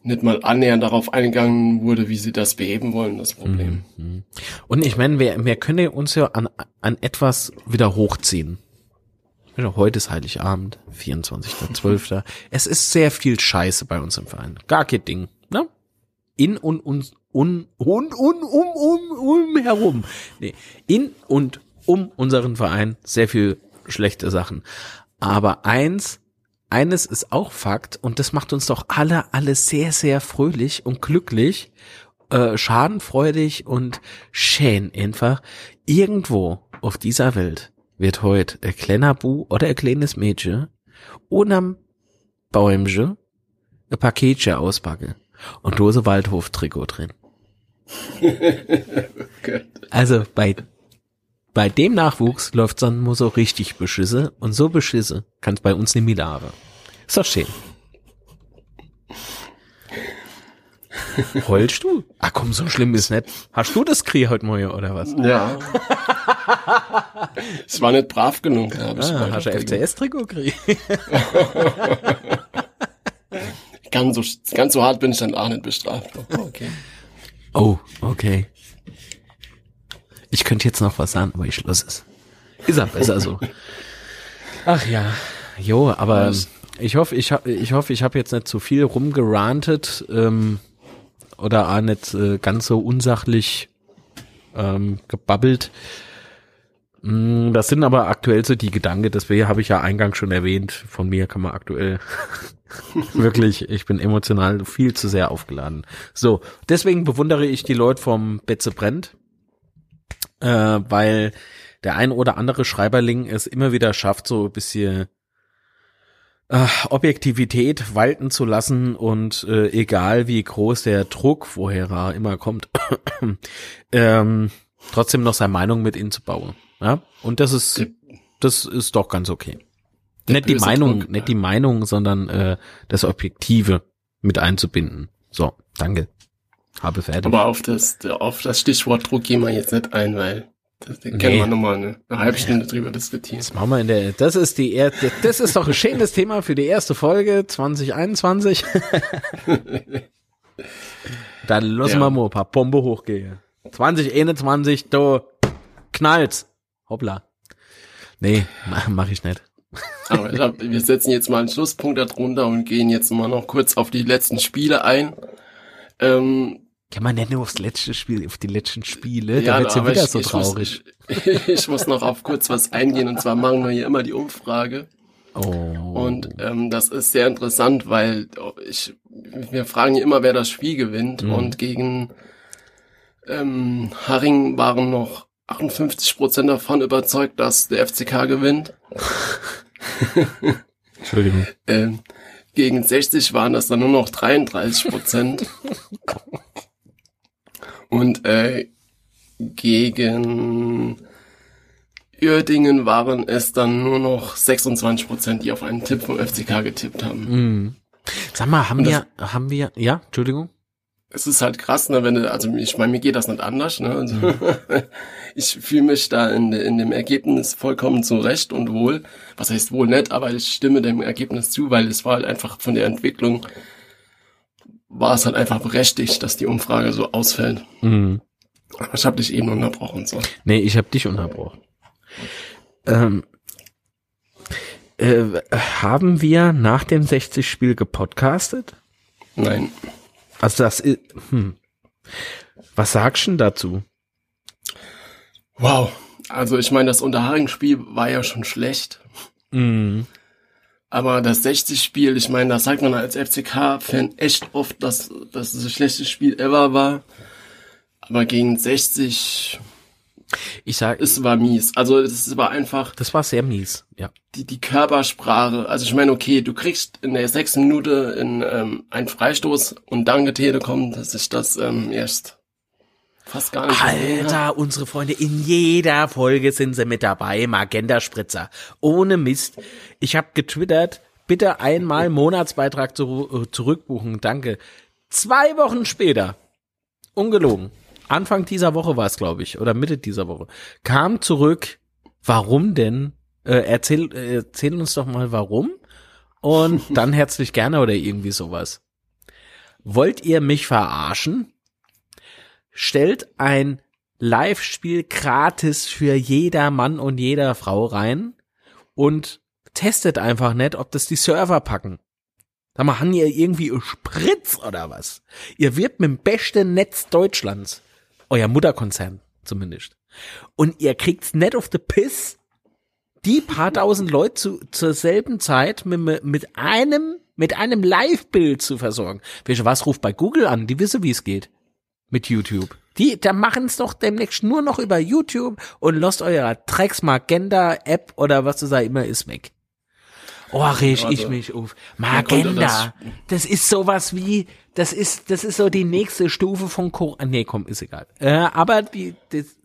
nicht mal annähernd darauf eingegangen wurde, wie sie das beheben wollen, das Problem. Mhm. Und ich meine, wir, wir können uns ja an, an etwas wieder hochziehen. Heute ist Heiligabend, 24.12. es ist sehr viel Scheiße bei uns im Verein. Gar kein Ding, ne? In und uns, un, und, un, um, um, um herum. Nee, in und um unseren Verein sehr viel schlechte Sachen. Aber eins, eines ist auch Fakt und das macht uns doch alle, alle sehr, sehr fröhlich und glücklich, äh, schadenfreudig und schön einfach. Irgendwo auf dieser Welt wird heute ein kleiner Bu oder ein kleines Mädchen unterm Bäumchen ein Paketchen auspacken und lose Waldhof-Trikot drin. also bei, bei dem Nachwuchs läuft dann nur so richtig beschisse und so beschisse kann es bei uns nicht mehr haben. Ist doch schön. Heulst du? Ah komm, so schlimm ist nicht. Hast du das Krieg heute Morgen oder was? Ja. Es war nicht brav genug. Ja, ah, hast du FCS-Trikot gekriegt? ganz, so, ganz so hart bin ich dann auch nicht bestraft. Oh, okay. Oh, okay. Ich könnte jetzt noch was sagen, aber ich schloss es. Ist ja besser so. Ach ja. Jo, aber ich hoffe, ich, hab, ich hoffe, ich habe jetzt nicht zu viel rumgerantet ähm, oder auch nicht äh, ganz so unsachlich ähm, gebabbelt. Mm, das sind aber aktuell so die Gedanken, das habe ich ja eingangs schon erwähnt. Von mir kann man aktuell wirklich, ich bin emotional viel zu sehr aufgeladen. So, deswegen bewundere ich die Leute vom Betze brennt, äh, weil der ein oder andere Schreiberling es immer wieder schafft, so ein bisschen äh, Objektivität walten zu lassen und äh, egal wie groß der Druck, woher er immer kommt, ähm, trotzdem noch seine Meinung mit ihnen zu bauen. Ja? Und das ist, das ist doch ganz okay. nicht die Meinung, Druck, nicht die Meinung, sondern äh, das Objektive mit einzubinden. So, danke. Habe fertig. Aber auf das, auf das Stichwort Druck gehen wir jetzt nicht ein, weil das nee. können wir nochmal eine, eine halbe Stunde drüber diskutieren. Das machen wir in der, das ist die, erste, das ist doch ein schönes Thema für die erste Folge 2021. Dann lassen ja. wir mal ein paar Bombe hochgehen. 2021, du knallt's. Hoppla. Nee, mach ich nicht. Aber glaub, wir setzen jetzt mal einen Schlusspunkt darunter und gehen jetzt mal noch kurz auf die letzten Spiele ein. Ähm, kann man nicht nur aufs letzte Spiel, auf die letzten Spiele? Ja, da wird's ja wieder ich, so traurig. Ich muss, ich muss noch auf kurz was eingehen und zwar machen wir hier immer die Umfrage. Oh. Und ähm, das ist sehr interessant, weil ich, wir fragen ja immer, wer das Spiel gewinnt. Mhm. Und gegen ähm, Haring waren noch 58 Prozent davon überzeugt, dass der FCK gewinnt. Entschuldigung. ähm, gegen 60 waren das dann nur noch 33 Prozent. Und äh, gegen Uerdingen waren es dann nur noch 26 Prozent, die auf einen Tipp vom FCK getippt haben. Mm. Sag mal, haben wir, haben wir, ja, Entschuldigung? Es ist halt krass, ne, wenn du, also ich meine, mir geht das nicht anders, ne? Also, mhm. ich fühle mich da in, in dem Ergebnis vollkommen zurecht und wohl. Was heißt wohl nicht, aber ich stimme dem Ergebnis zu, weil es war halt einfach von der Entwicklung war es halt einfach berechtigt, dass die Umfrage so ausfällt. Mhm. Aber ich habe dich eben unterbrochen. So. Nee, ich habe dich unterbrochen. Ähm, äh, haben wir nach dem 60-Spiel gepodcastet? Nein. Also das ist, hm. Was sagst du denn dazu? Wow. Also ich meine, das Unterharing-Spiel war ja schon schlecht. Mhm. Aber das 60-Spiel, ich meine, das sagt man als FCK-Fan echt oft, dass, dass das schlechteste Spiel ever war. Aber gegen 60, ich sag, es war mies. Also es war einfach. Das war sehr mies, ja. Die, die Körpersprache. Also ich meine, okay, du kriegst in der sechsten Minute in, ähm, einen Freistoß und danke Telekom, dass ich das ähm, erst Fast gar nicht. Alter, unsere Freunde, in jeder Folge sind sie mit dabei, Magenta Spritzer. Ohne Mist. Ich habe getwittert, bitte einmal Monatsbeitrag zu, äh, zurückbuchen, danke. Zwei Wochen später, ungelogen, Anfang dieser Woche war es, glaube ich, oder Mitte dieser Woche, kam zurück, warum denn? Äh, erzähl, äh, erzähl uns doch mal warum. Und dann herzlich gerne oder irgendwie sowas. Wollt ihr mich verarschen? Stellt ein Live-Spiel gratis für jeder Mann und jeder Frau rein und testet einfach nicht, ob das die Server packen. Da machen ihr irgendwie Spritz oder was? Ihr wirbt mit dem besten Netz Deutschlands. Euer Mutterkonzern zumindest. Und ihr kriegt's nicht auf the Piss, die paar tausend Leute zu, zur selben Zeit mit, mit einem, mit einem Live-Bild zu versorgen. Welche was ruft bei Google an? Die wissen, wie es geht. Mit YouTube. Die, da machen's doch demnächst nur noch über YouTube und lost eurer Drecks Magenda App oder was das da immer ist weg. Oh, reg ich Also, mich auf. Magenda. Das ist sowas wie, das ist, das ist so die nächste Stufe von Corona. Nee, komm, ist egal. Äh, aber die, das,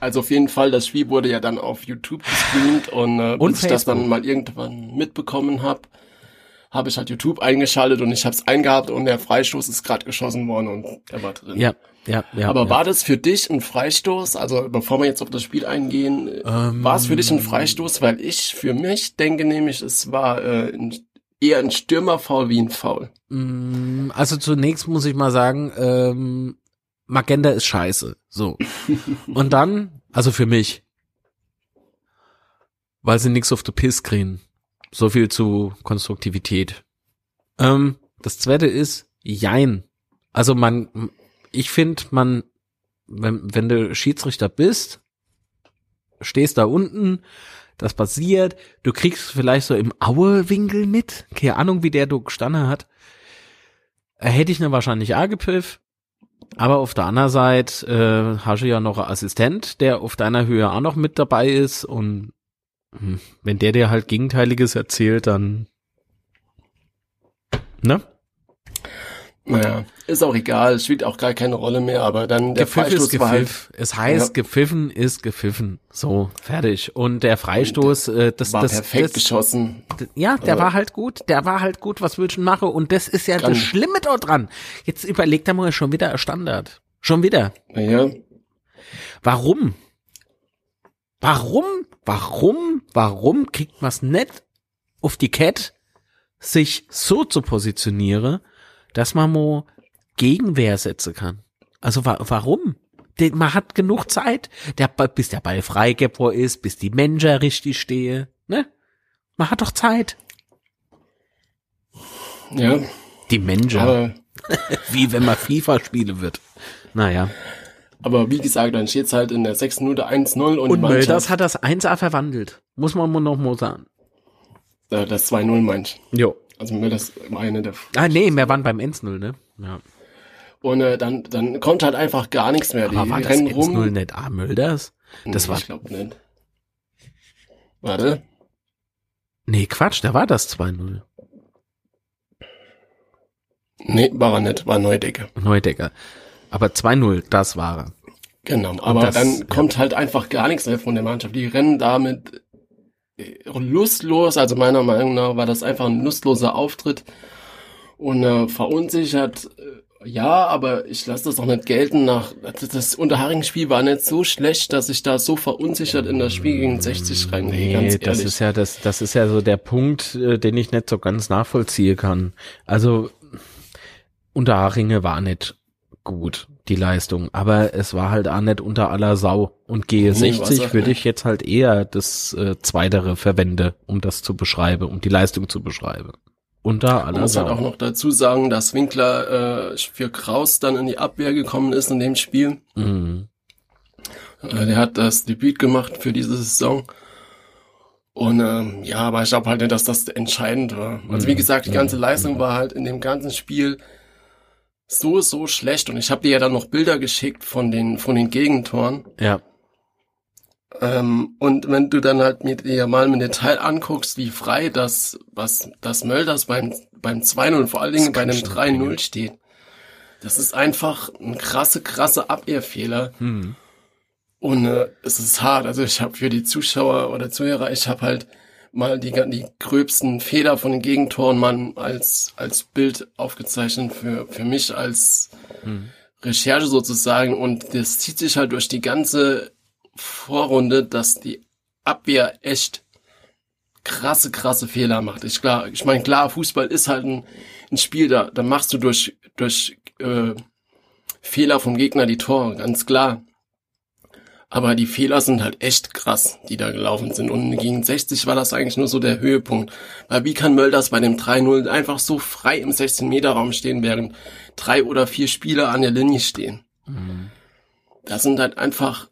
Also auf jeden Fall, das Spiel wurde ja dann auf YouTube gestreamt und, äh, Und bis ich das dann mal irgendwann mitbekommen habe, habe ich halt YouTube eingeschaltet und ich habe es eingehabt und der Freistoß ist gerade geschossen worden und er war drin. ja, ja, ja. Aber ja. war das für dich ein Freistoß? Also bevor wir jetzt auf das Spiel eingehen, äh, Ähm. war es für dich ein Freistoß? Weil ich für mich denke nämlich, es war äh, ein, eher ein Stürmerfoul wie ein Foul. Mm, Also zunächst muss ich mal sagen, ähm, Magenta ist scheiße. So. Und dann, also für mich, weil sie nix auf the Piss kriegen. So viel zu Konstruktivität. Ähm, das zweite ist Jein. Also man, ich finde, man, wenn, wenn du Schiedsrichter bist, stehst da unten, das passiert, du kriegst vielleicht so im Aue-Winkel mit, keine Ahnung, wie der du gestanden hat, äh, hätte ich ne wahrscheinlich auch gepfiff. Aber auf der anderen Seite äh, hast du ja noch einen Assistent, der auf deiner Höhe auch noch mit dabei ist und wenn der dir halt Gegenteiliges erzählt, dann ne? Naja, ist auch egal, es spielt auch gar keine Rolle mehr, aber dann der Gepfiff Freistoß ist war halt, Gepfiff. Es heißt, Ja. gepfiffen ist gepfiffen. So, fertig. Und der Freistoß, äh, das, war das, perfekt das, geschossen. Ja, der Aber- war halt gut, der war halt gut, was denn machen? Und das ist ja das Schlimme dort dran. Jetzt überlegt er mal schon wieder ein Standard. Schon wieder. Naja, Warum? Warum? Warum? Warum kriegt man's nicht auf die Cat, sich so zu positionieren, dass man mal Gegenwehr setzen kann? Also wa warum? Den- Man hat genug Zeit, der, bis der Ball freigebt ist, bis die Menschen richtig stehe, ne? Man hat doch Zeit. ja, Die aber, Wie wenn man FIFA spielen wird. Naja. Aber wie gesagt, dann steht's halt in der 6 Minute 1-0 und, Und Mölders hat das 1A verwandelt. Muss man noch mal sagen. äh, das 2-0 meint. Jo. Also mir das eine der Ah, nee, wir waren beim 1-0, ne? Ja. Und äh, dann, dann kommt halt einfach gar nichts mehr. Die Aber war das rennen 1-0 rum. nicht A. Mölders? Das Nee, war, Ich glaube nicht. Warte. nee, Quatsch, da war das 2-0. Nee, war er nicht, war Neudecker. Neudecker. Aber 2-0, das war er. Genau. Aber das- dann ja. kommt halt einfach gar nichts mehr von der Mannschaft. Die rennen damit äh, lustlos. Also meiner Meinung nach war das einfach ein lustloser Auftritt und äh, verunsichert. Ja, aber ich lasse das doch nicht gelten. Nach das- Unterhaching-Spiel war nicht so schlecht, dass ich da so verunsichert in das Spiel gegen 60 reingehe. ganz Nee, das ist ja das, das ist ja so der Punkt, äh, den ich nicht so ganz nachvollziehen kann. Also Unterhaching war nicht gut, die Leistung, aber es war halt auch nicht unter aller Sau. Und Nee, G60 war's auch würde ich jetzt halt eher das äh, Zweitere verwende, um das zu beschreiben, um die Leistung zu beschreiben. Unter Man aller muss halt Sau. auch noch dazu sagen, dass Winkler äh, für Kraus dann in die Abwehr gekommen ist in dem Spiel. Mhm. Äh, der hat das Debüt gemacht für diese Saison. Und ähm, ja, aber ich glaube halt nicht, dass das entscheidend war. Also wie gesagt, die ganze Leistung war halt in dem ganzen Spiel so, so schlecht. Und ich habe dir ja dann noch Bilder geschickt von den, von den Gegentoren. Ja. Ähm, und wenn du dann halt mir dir mal im Detail anguckst, wie frei das, was das Mölders beim, beim 2-0, vor allen Dingen bei einem 3-0 steht, das ist einfach ein krasse, krasse Abwehrfehler. Mhm. Und äh, es ist hart. Also ich habe für die Zuschauer oder Zuhörer, ich habe halt mal die, die gröbsten Fehler von den Gegentoren mal als, als Bild aufgezeichnet für, für mich als hm. Recherche sozusagen. Und das zieht sich halt durch die ganze Vorrunde, dass die Abwehr echt krasse, krasse Fehler macht. Ich klar, ich meine, klar, Fußball ist halt ein, ein Spiel, da, da machst du durch, durch äh, Fehler vom Gegner die Tore, ganz klar. Aber die Fehler sind halt echt krass, die da gelaufen sind. Und gegen 60 war das eigentlich nur so der Höhepunkt. Weil wie kann Mölders bei dem 3-0 einfach so frei im 16-Meter-Raum stehen, während drei oder vier Spieler an der Linie stehen? Mhm. Das sind halt einfach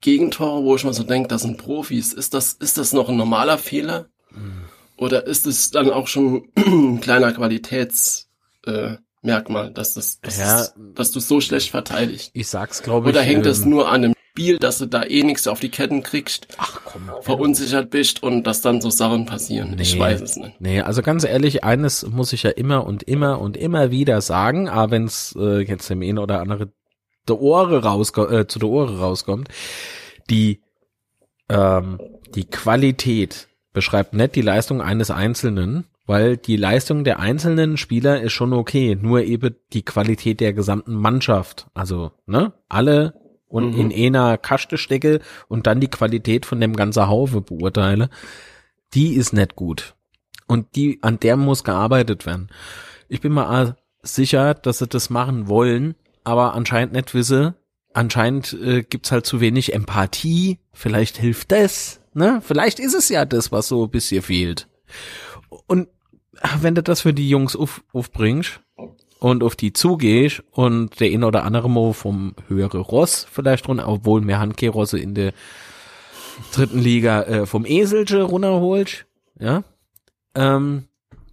Gegentore, wo ich mir so denke, das sind Profis. Ist das, ist das noch ein normaler Fehler? Mhm. Oder ist es dann auch schon ein kleiner Qualitätsmerkmal, äh, dass das, das ja, ist, dass du so schlecht verteidigst? Ich sag's, glaube ich. Oder hängt ähm, nur an dem Spiel, dass du da eh nichts auf die Ketten kriegst, Ach, komm, verunsichert bist und dass dann so Sachen passieren. Nee, ich weiß es nicht. Nee, also ganz ehrlich, eines muss ich ja immer und immer und immer wieder sagen, aber wenn es äh, jetzt dem einen oder andere der Ohre rauskommt, äh, zu der Ohre rauskommt, die ähm, die Qualität beschreibt nicht die Leistung eines Einzelnen, weil die Leistung der einzelnen Spieler ist schon okay, nur eben die Qualität der gesamten Mannschaft. Also, ne, alle und mhm. in einer Kaste stecke und dann die Qualität von dem ganzen Haufe beurteile, die ist nicht gut. Und die, an der muss gearbeitet werden. Ich bin mal sicher, dass sie das machen wollen, aber anscheinend nicht wisse. Anscheinend äh, gibt's halt zu wenig Empathie. Vielleicht hilft das, ne? Vielleicht ist es ja das, was so ein bisschen fehlt. Und wenn du das für die Jungs auf, aufbringst, und auf die zugehst und der eine oder andere mal vom höhere Ross vielleicht runter, obwohl mehr Handkehrrosse in der dritten Liga äh, vom Eselche runterholst, ja, ähm,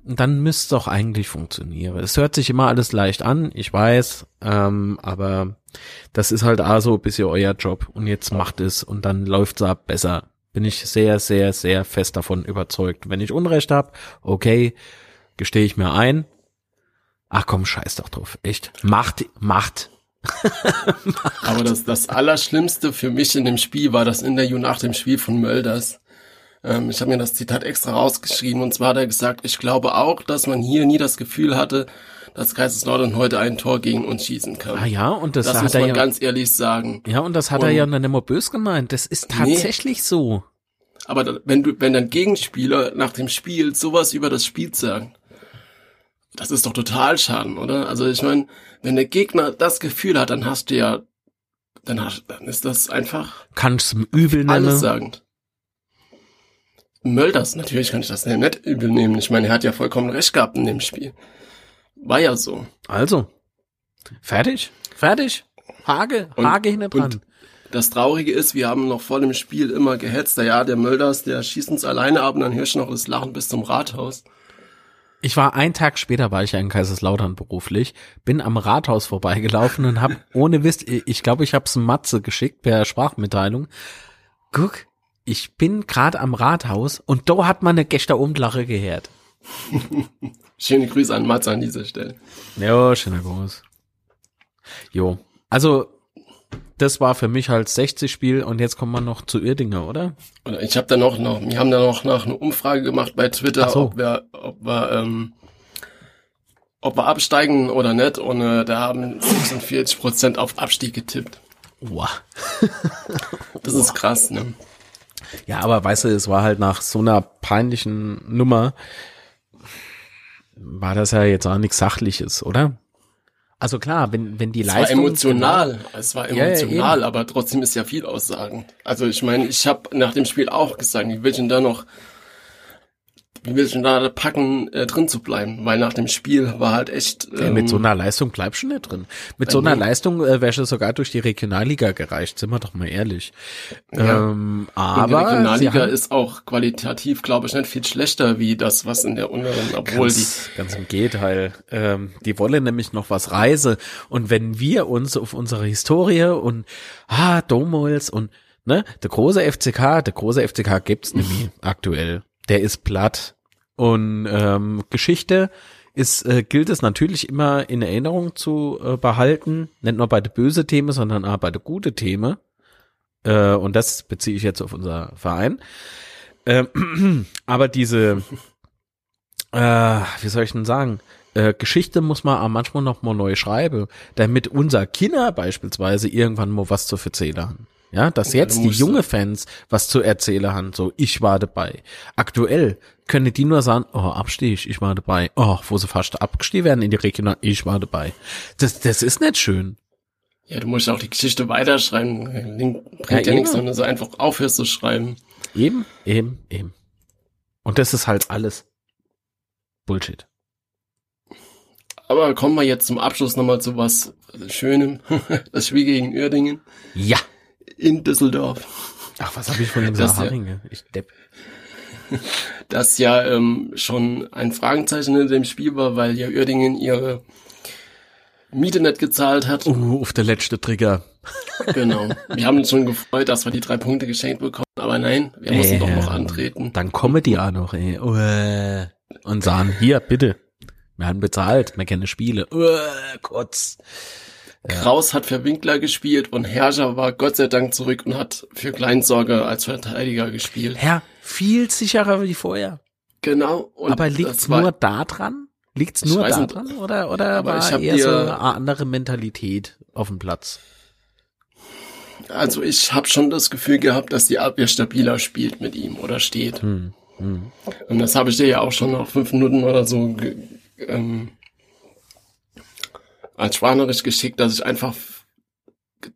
dann müsste es doch eigentlich funktionieren. Es hört sich immer alles leicht an, ich weiß, ähm, aber das ist halt auch so ein bisschen euer Job und jetzt macht es und dann läuft's ab besser. Bin ich sehr, sehr, sehr fest davon überzeugt. Wenn ich Unrecht habe, okay, gestehe ich mir ein, Ach komm, scheiß doch drauf. Echt. Macht, macht. macht. Aber das, das Allerschlimmste für mich in dem Spiel war das Interview nach dem Spiel von Mölders. Ähm, ich habe mir das Zitat extra rausgeschrieben und zwar hat er gesagt, ich glaube auch, dass man hier nie das Gefühl hatte, dass Kaiserslautern heute ein Tor gegen uns schießen kann. Ah ja, und das, das hat muss er man ja, ganz ehrlich sagen. Ja, und das hat und, er ja dann immer bös gemeint. Das ist tatsächlich nee, so. Aber wenn du, wenn dein Gegenspieler nach dem Spiel sowas über das Spiel sagt, das ist doch total Schaden, oder? Also ich meine, wenn der Gegner das Gefühl hat, dann hast du ja, dann, hast, dann ist das einfach. Kannst du übel nennen? Alles sagend. Mölders, natürlich kann ich das nicht übel nehmen. Ich meine, er hat ja vollkommen recht gehabt in dem Spiel. War ja so. Also. Fertig? Fertig? Hage, Hage hinten dran. Das Traurige ist, wir haben noch vor dem Spiel immer gehetzt, ja, der Mölders, der schießt uns alleine ab und dann hörst du noch das Lachen bis zum Rathaus. Ich war einen Tag später, war ich ja in Kaiserslautern beruflich, bin am Rathaus vorbeigelaufen und habe ohne Wiss, ich glaube, ich habe es Matze geschickt per Sprachmitteilung. Guck, ich bin gerade am Rathaus und da hat man eine Gäste Umlache gehört. Schöne Grüße an Matze an dieser Stelle. Jo, schöner Gruß. Jo, also das war für mich halt 60 Spiel und jetzt kommen wir noch zu Irdinger, oder? Ich habe da noch, noch, wir haben da noch nach eine Umfrage gemacht bei Twitter, so. ob wir, ob wir, ähm, ob wir absteigen oder nicht. Und äh, da haben 46 Prozent auf Abstieg getippt. Wow. das wow. ist krass, ne? Ja, aber weißt du, es war halt nach so einer peinlichen Nummer, war das ja jetzt auch nichts Sachliches, oder? Also klar, wenn, wenn die es Leistung... Es war emotional, es war emotional, ja, aber trotzdem ist ja viel aussagen. Also ich meine, ich habe nach dem Spiel auch gesagt, ich will schon da noch wie willst du da packen, äh, drin zu bleiben? Weil nach dem Spiel war halt echt. Ähm, ja, mit so einer Leistung bleibst du nicht drin. Mit so einer nee. Leistung äh, wärst du sogar durch die Regionalliga gereicht, sind wir doch mal ehrlich. Ja. Ähm, aber die Regionalliga ist auch qualitativ, glaube ich, nicht viel schlechter wie das, was in der unteren, obwohl ganz, die. Ganz im Gegenteil. Ähm, die wollen nämlich noch was Reise. Und wenn wir uns auf unsere Historie und ah, Domols und ne, der große FCK, der große FCK gibt's nämlich aktuell der ist platt. Und ähm, Geschichte ist, äh, gilt es natürlich immer in Erinnerung zu äh, behalten, nicht nur bei der böse Themen, sondern auch bei der gute Themen. Äh, und das beziehe ich jetzt auf unser Verein. Ähm, aber diese, äh, wie soll ich denn sagen? Äh, Geschichte muss man auch manchmal noch mal neu schreiben, damit unser Kinder beispielsweise irgendwann mal was zu erzählen haben. Ja, dass jetzt die junge Fans was zu erzählen haben, so ich war dabei. Aktuell können die nur sagen, oh, Abstieg, ich war dabei. Oh, wo sie fast abgestiegen werden in die Regional, ich war dabei. Das, das ist nicht schön. Ja, du musst auch die Geschichte weiterschreiben. Link bringt Ja, ja, nichts, wenn du so einfach aufhörst zu schreiben. Eben, eben, eben. Und das ist halt alles Bullshit. Aber kommen wir jetzt zum Abschluss nochmal zu was Schönem. Das Spiel gegen Uerdingen Ja. In Düsseldorf. Ach, was habe ich von dem Das Saharinge? Ich depp. Das ja ähm, schon ein Fragezeichen in dem Spiel war, weil ja Uerdingen ihre Miete nicht gezahlt hat. Uh, auf der letzte Trigger. Genau. Wir haben uns schon gefreut, dass wir die drei Punkte geschenkt bekommen, aber nein, wir mussten doch noch antreten. Dann kommen die auch noch, ey. Uäh. Und sagen, hier, bitte. Wir haben bezahlt, wir kennen Spiele. Uäh, Kurz. Kraus hat für Winkler gespielt und Herrscher war Gott sei Dank zurück und hat für Kleinsorge als Verteidiger gespielt. Herr, viel sicherer wie vorher. Genau. Aber liegt's nur da dran? Liegt's nur da nicht. dran? Oder, oder Aber war eher so eine andere Mentalität auf dem Platz? Also ich habe schon das Gefühl gehabt, dass die Abwehr stabiler spielt mit ihm oder steht. Hm, hm. Und das habe ich dir ja auch schon nach fünf Minuten oder so ähm, als Schwanerisch geschickt, dass ich einfach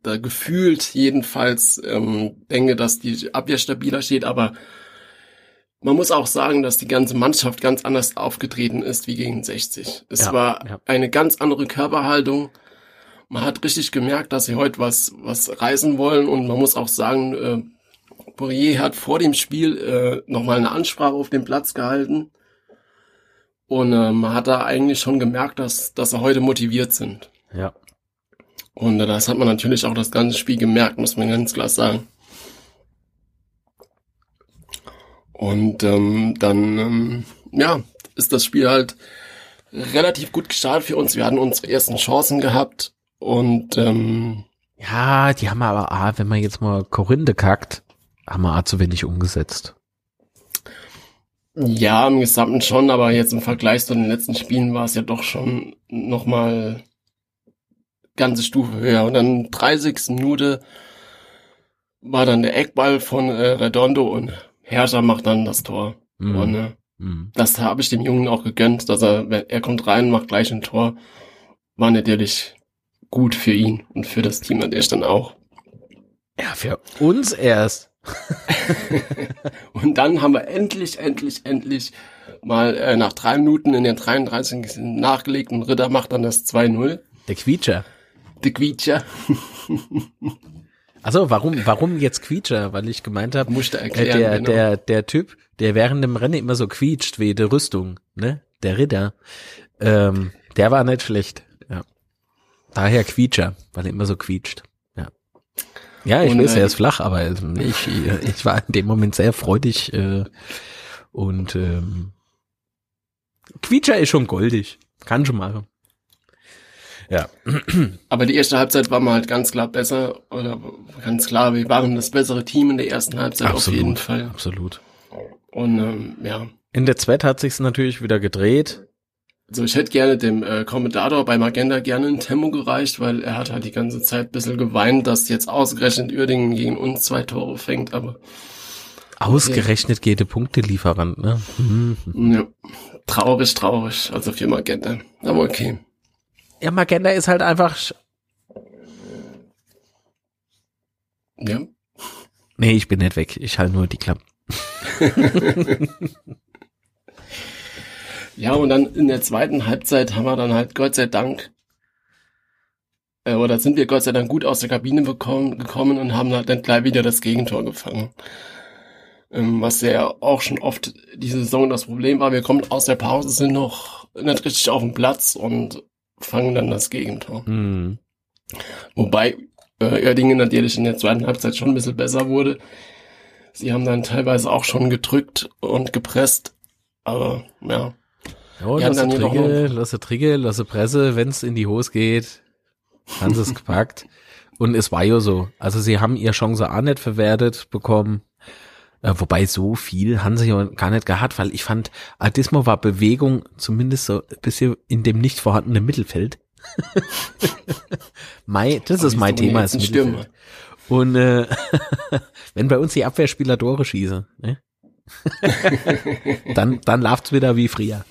da gefühlt jedenfalls ähm, denke, dass die Abwehr stabiler steht, aber man muss auch sagen, dass die ganze Mannschaft ganz anders aufgetreten ist wie gegen 60. Es Ja, war ja. eine ganz andere Körperhaltung. Man hat richtig gemerkt, dass sie heute was, was reißen wollen und man muss auch sagen, äh, Poirier hat vor dem Spiel äh, nochmal eine Ansprache auf dem Platz gehalten. Und äh, man hat da eigentlich schon gemerkt, dass, dass sie heute motiviert sind. Ja. Und äh, das hat man natürlich auch das ganze Spiel gemerkt, muss man ganz klar sagen. Und ähm, dann, ähm, ja, ist das Spiel halt relativ gut gestartet für uns. Wir hatten unsere ersten Chancen gehabt und ähm, Ja, die haben aber, ah, wenn man jetzt mal Korinthe kackt, haben wir ah, zu wenig umgesetzt. Ja, im Gesamten schon, aber jetzt im Vergleich zu den letzten Spielen war es ja doch schon nochmal ganze Stufe höher. Und dann 30. Minute war dann der Eckball von äh, Redondo und Herrscher macht dann das Tor. Mhm. Und äh, Mhm. das habe ich dem Jungen auch gegönnt, dass er, wenn er kommt rein, macht gleich ein Tor. War natürlich gut für ihn und für das Team natürlich dann auch. Ja, für uns erst. Und dann haben wir endlich, endlich, endlich mal äh, nach drei Minuten in den 33. nachgelegt und Ritter macht dann das 2-0. Der Quietscher. Die Quietscher Also warum, warum jetzt Quietscher? Weil ich gemeint habe, äh, erklären. der, genau. der, der Typ, der während dem Rennen immer so quietscht wie die Rüstung, ne? Der Ritter. Ähm, der war nicht schlecht. Ja. Daher Quietscher, weil er immer so quietscht. Ja. Ich Und, weiß, äh, er ist flach, aber ich, ich war in dem Moment sehr freudig äh, und ähm, Quietscher ist schon goldig. Kann schon machen. Ja. Aber die erste Halbzeit war mal halt ganz klar besser oder ganz klar, wir waren das bessere Team in der ersten Halbzeit auf jeden Fall. Absolut. Und ähm, ja, In der zweiten hat sich's natürlich wieder gedreht. Also ich hätte gerne dem äh, Kommentator bei Magenta gerne ein Tempo gereicht, weil er hat halt die ganze Zeit ein bisschen geweint, dass jetzt ausgerechnet Uerdingen gegen uns zwei Tore fängt, aber Ausgerechnet geht der Punktelieferant, ne? Mhm. ja, traurig, traurig, also für Magenta. Aber okay. Ja, Magenta ist halt einfach. Ja. Nee, ich bin nicht weg. Ich halte nur die Klappe. Ja, und dann in der zweiten Halbzeit haben wir dann halt Gott sei Dank, äh, oder sind wir Gott sei Dank gut aus der Kabine bekommen, gekommen und haben halt dann gleich wieder das Gegentor gefangen. Ähm, was ja auch schon oft diese Saison das Problem war, wir kommen aus der Pause, sind noch nicht richtig auf dem Platz und fangen dann das Gegentor. Mhm. Wobei äh, Oerdingen natürlich in der zweiten Halbzeit schon ein bisschen besser wurde. Sie haben dann teilweise auch schon gedrückt und gepresst, aber ja. Ja, lasse Trigge, lasse Trigge, lasse Presse, wenn's in die Hose geht, haben sie es gepackt. Und es war ja so. Also sie haben ihre Chance auch nicht verwertet bekommen. Äh, wobei so viel haben sie ja gar nicht gehabt, weil ich fand, Adismo war Bewegung zumindest so ein bisschen in dem nicht vorhandenen Mittelfeld. mein, das ist mein Thema, ist Stürmer? Mittelfeld. Und äh, wenn bei uns die Abwehrspieler Tore schießen, ne? dann, dann läuft's wieder wie früher.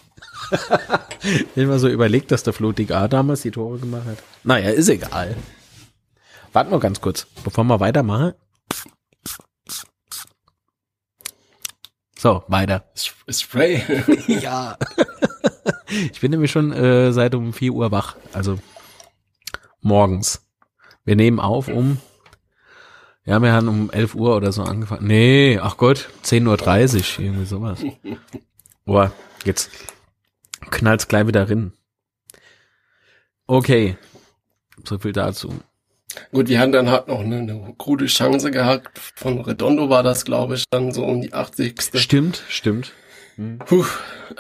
wenn man so überlegt, dass der Flo A damals die Tore gemacht hat. Naja, ist egal. Warte nur ganz kurz, bevor wir weitermachen. So, weiter. Sp- Spray. Ja. ich bin nämlich schon äh, seit um 4 Uhr wach, also morgens. Wir nehmen auf um, ja, wir haben um 11 Uhr oder so angefangen. Nee, ach Gott, 10.30 Uhr, irgendwie sowas. Boah, jetzt knallt's gleich wieder rein. Okay, so viel dazu. Gut, wir haben dann halt noch eine, eine gute Chance gehabt. Von Redondo war das, glaube ich, dann so um die 80. Stimmt, stimmt. Puh,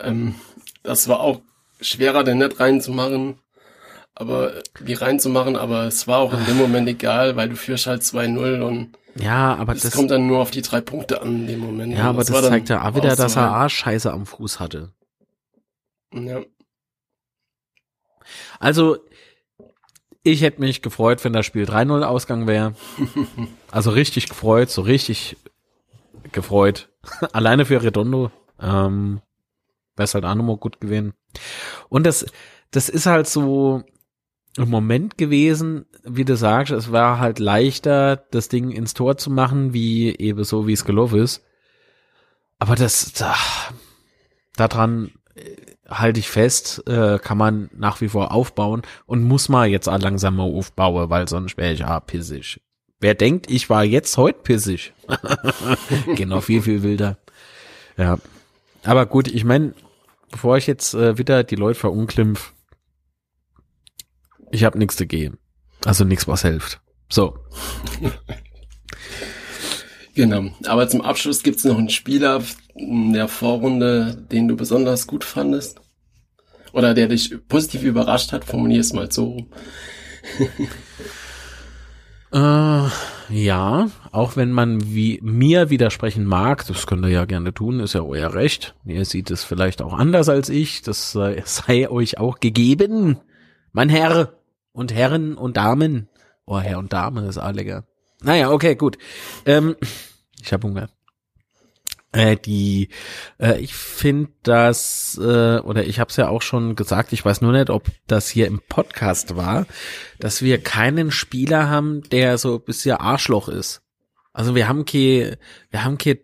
ähm, das war auch schwerer, den nicht reinzumachen. Aber die reinzumachen, aber es war auch in dem Moment egal, weil du führst halt 2-0 und Ja, aber es das, kommt dann nur auf die drei Punkte an in dem Moment. ja, aber das dann zeigt ja auch wieder, dass er. A Scheiße am Fuß hatte. Ja. Also, ich hätte mich gefreut, wenn das Spiel 3-0 Ausgang wäre. Also richtig gefreut, so richtig gefreut. Alleine für Redondo. Ähm, wäre es halt auch nochmal gut gewesen. Und das, das ist halt so ein Moment gewesen, wie du sagst, es war halt leichter, das Ding ins Tor zu machen, wie eben so, wie es gelaufen ist. Aber das, da, daran halte ich fest, äh, kann man nach wie vor aufbauen und muss mal jetzt auch langsam mal aufbauen, weil sonst wäre ich ah pissig. Wer denkt, ich war jetzt heute pissig? genau, viel, viel wilder. Ja. Aber gut, ich meine, bevor ich jetzt äh, wieder die Leute verunglimpf, ich habe nichts dagegen. Also nichts, was hilft. So. Genau. Aber zum Abschluss gibt's noch einen Spieler in der Vorrunde, den du besonders gut fandest. Oder der dich positiv überrascht hat, formulier es mal so. Äh, ja, auch wenn man wie mir widersprechen mag, das könnt ihr ja gerne tun, ist ja euer Recht. Ihr seht es vielleicht auch anders als ich, das sei, sei euch auch gegeben. Mein Herr und Herren und Damen. Oh, Herr und Dame ist auch lecker. Naja, okay, gut. Ähm, ich habe Hunger. Äh, die, äh, ich finde das, äh, oder ich habe es ja auch schon gesagt, ich weiß nur nicht, ob das hier im Podcast war, dass wir keinen Spieler haben, der so ein bisschen Arschloch ist. Also wir haben ke, wir haben ke,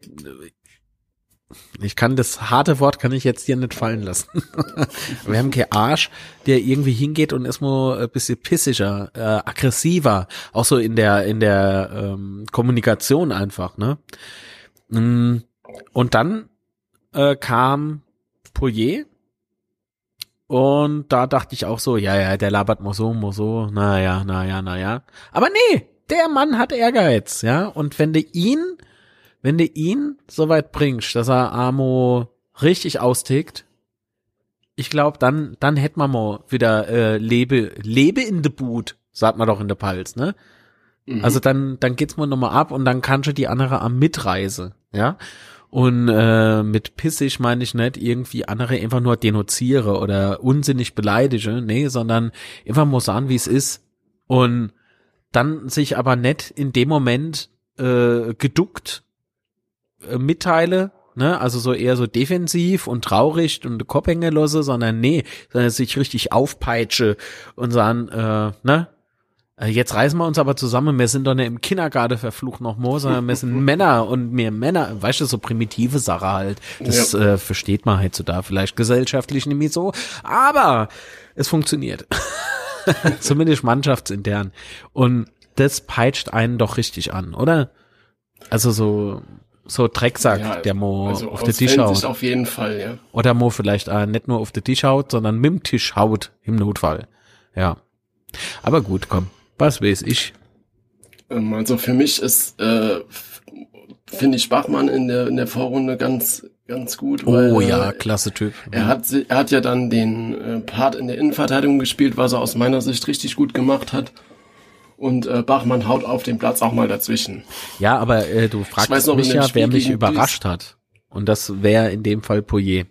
ich kann das harte Wort kann ich jetzt hier nicht fallen lassen. wir haben ke Arsch, der irgendwie hingeht und erstmal ein bisschen pissiger, äh, aggressiver, auch so in der in der ähm, Kommunikation einfach, ne? Mm, Und dann äh, kam Poirier und da dachte ich auch so, ja, ja, der labert mal so, mal so, naja, naja, naja. Aber nee, der Mann hat Ehrgeiz, ja. Und wenn du ihn, wenn du ihn so weit bringst, dass er Amo richtig austickt, ich glaube, dann, dann hätten wir mal wieder äh, Lebe, Lebe in de Boot, sagt man doch in der Pals, ne? Mhm. Also dann, dann geht's mal nochmal ab und dann kannst du die andere am Mitreise, ja. Und äh, mit pissig meine ich nicht irgendwie andere einfach nur denunziere oder unsinnig beleidige, nee, sondern einfach mal sagen, wie es ist. Und dann sich aber nicht in dem Moment äh, geduckt äh, mitteile, ne, also so eher so defensiv und traurig und den Kopf hängen lasse, sondern nee, sondern sich richtig aufpeitsche und sagen, äh, ne, Jetzt reißen wir uns aber zusammen, wir sind doch nicht im Kindergarten verflucht noch more, sondern wir sind Männer und wir Männer, weißt du, so primitive Sache halt. Das äh, versteht man heutzutage vielleicht gesellschaftlich nicht so, aber es funktioniert. Zumindest mannschaftsintern. Und das peitscht einen doch richtig an, oder? Also so, so Drecksack, Ja, der Mo also auf den Tisch haut. auf jeden Fall, ja. Oder Mo vielleicht äh, nicht nur auf den Tisch haut, sondern mit dem Tisch haut im Notfall. Ja. Aber gut, komm. Was weiß ich. Ähm, Also für mich ist, äh, finde ich Bachmann in der, in der Vorrunde ganz, ganz gut. Oh weil, ja, äh, klasse Typ. Er hat, er hat ja dann den äh, Part in der Innenverteidigung gespielt, was er aus meiner Sicht richtig gut gemacht hat. Und äh, Bachmann haut auf dem Platz auch mal dazwischen. Ja, aber äh, du fragst noch, mich ja, Spiel wer mich überrascht hat. Und das wäre in dem Fall Poyer.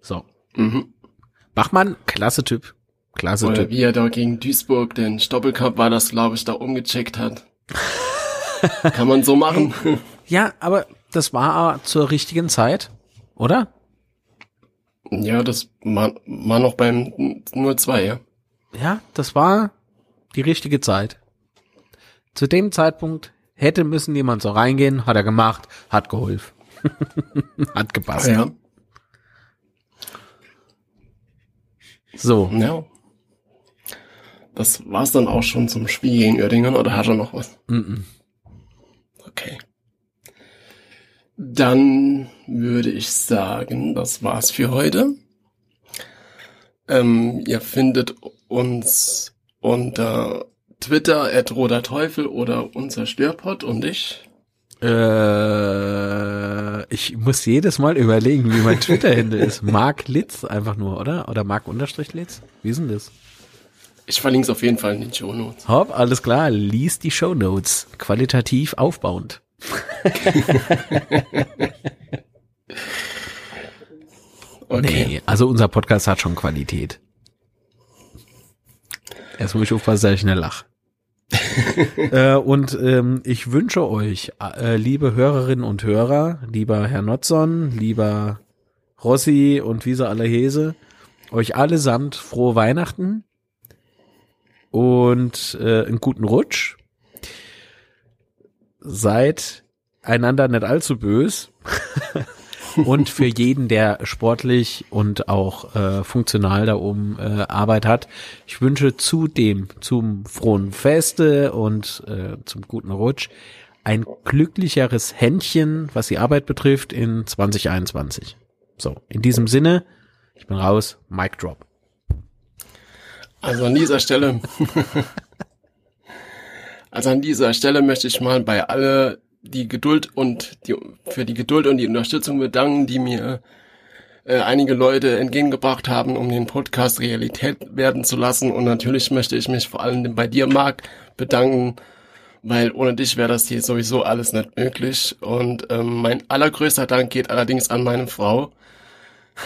So. Mhm. Bachmann, klasse Typ. Klasse Oder Typ. wie er da gegen Duisburg den Stoppelcup war, das glaube ich, da umgecheckt hat. Kann man so machen. Ja, aber das war zur richtigen Zeit, oder? ja, das war, war noch beim nur zwei, ja. Ja, das war die richtige Zeit. Zu dem Zeitpunkt hätte müssen jemand so reingehen, hat er gemacht, hat geholfen. hat gepasst. Ja. So, Ja. Das war's dann auch schon zum Spiel gegen Oerdingen oder hat er noch was? mm Okay. Dann würde ich sagen, das war's für heute. Ähm, ihr findet uns unter Twitter at roter Teufel oder unser Störpot und ich. äh, ich muss jedes Mal überlegen, wie mein Twitter-Handle ist. Mark Litz einfach nur, oder? Oder Mark Unterstrich Litz? Wie ist denn das? Ich verlinke es auf jeden Fall in den Show Notes. Hopp, alles klar, lies die Show Notes. Qualitativ aufbauend. Okay. Nee, also unser Podcast hat schon Qualität. Erst muss ich aufpassen, dass ich schnell lach. äh, und ähm, ich wünsche euch, äh, liebe Hörerinnen und Hörer, lieber Herr Notzon, lieber Rossi und wie sie alle hese, euch allesamt frohe Weihnachten und äh, einen guten Rutsch. Seid einander nicht allzu bös. und für jeden, der sportlich und auch äh, funktional da oben äh, Arbeit hat. Ich wünsche zudem zum frohen Feste und äh, zum guten Rutsch ein glücklicheres Händchen, was die Arbeit betrifft, in 2021. So, in diesem Sinne, ich bin raus, Mic Drop. Also an dieser Stelle, also an dieser Stelle möchte ich mal bei alle die Geduld und die, für die Geduld und die Unterstützung bedanken, die mir äh, einige Leute entgegengebracht haben, um den Podcast Realität werden zu lassen. Und natürlich möchte ich mich vor allem bei dir, Marc, bedanken, weil ohne dich wäre das hier sowieso alles nicht möglich. Und ähm, mein allergrößter Dank geht allerdings an meine Frau,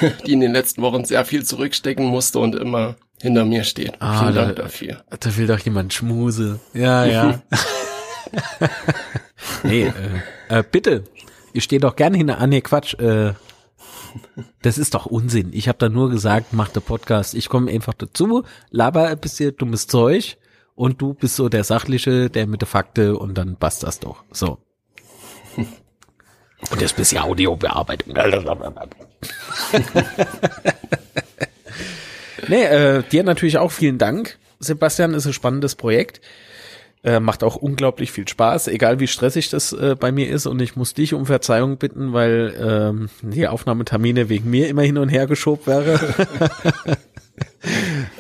die in den letzten Wochen sehr viel zurückstecken musste und immer hinter mir steht. Ah, Vielen da- Dank dafür. Da will doch jemand Schmuse. Ja, ja. nee, äh, äh, bitte. Ich stehe doch gerne hinter. Ah, nee, Quatsch. Äh, das ist doch Unsinn. Ich habe da nur gesagt, mach den Podcast. Ich komme einfach dazu, laber ein bisschen dummes Zeug und du bist so der Sachliche, der mit der Fakte und dann passt das doch. So. Und das bisschen Audiobearbeitung. nee, äh, dir natürlich auch vielen Dank. Sebastian ist ein spannendes Projekt. Äh, macht auch unglaublich viel Spaß, egal wie stressig das äh, bei mir ist. Und ich muss dich um Verzeihung bitten, weil ähm, die Aufnahmetermine wegen mir immer hin und her geschoben wäre.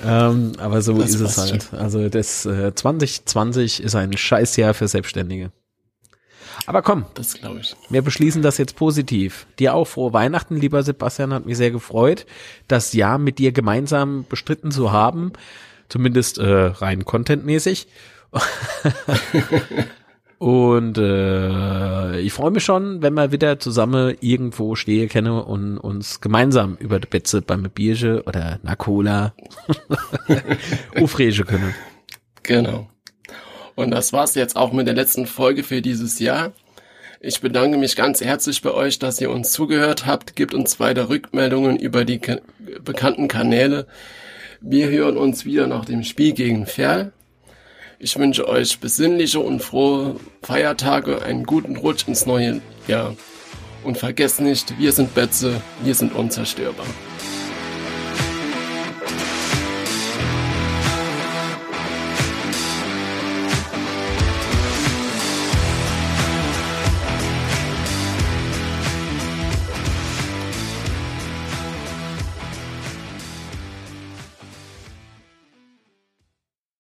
ähm, aber so Das ist es halt. Also das äh, 2020 ist ein Scheißjahr für Selbstständige. Aber komm, Das glaube ich. wir beschließen das jetzt positiv. Dir auch frohe Weihnachten, lieber Sebastian, hat mich sehr gefreut, das Jahr mit dir gemeinsam bestritten zu haben, zumindest äh, rein contentmäßig. Und äh, ich freue mich schon, wenn wir wieder zusammen irgendwo stehe kenne und uns gemeinsam über die Betze beim Bierche oder Cola aufregen können. Genau. Und das war's jetzt auch mit der letzten Folge für dieses Jahr. Ich bedanke mich ganz herzlich bei euch, dass ihr uns zugehört habt. Gebt uns weiter Rückmeldungen über die ka bekannten Kanäle. Wir hören uns wieder nach dem Spiel gegen Ferl. Ich wünsche euch besinnliche und frohe Feiertage, einen guten Rutsch ins neue Jahr. Und vergesst nicht, wir sind Betze, wir sind unzerstörbar.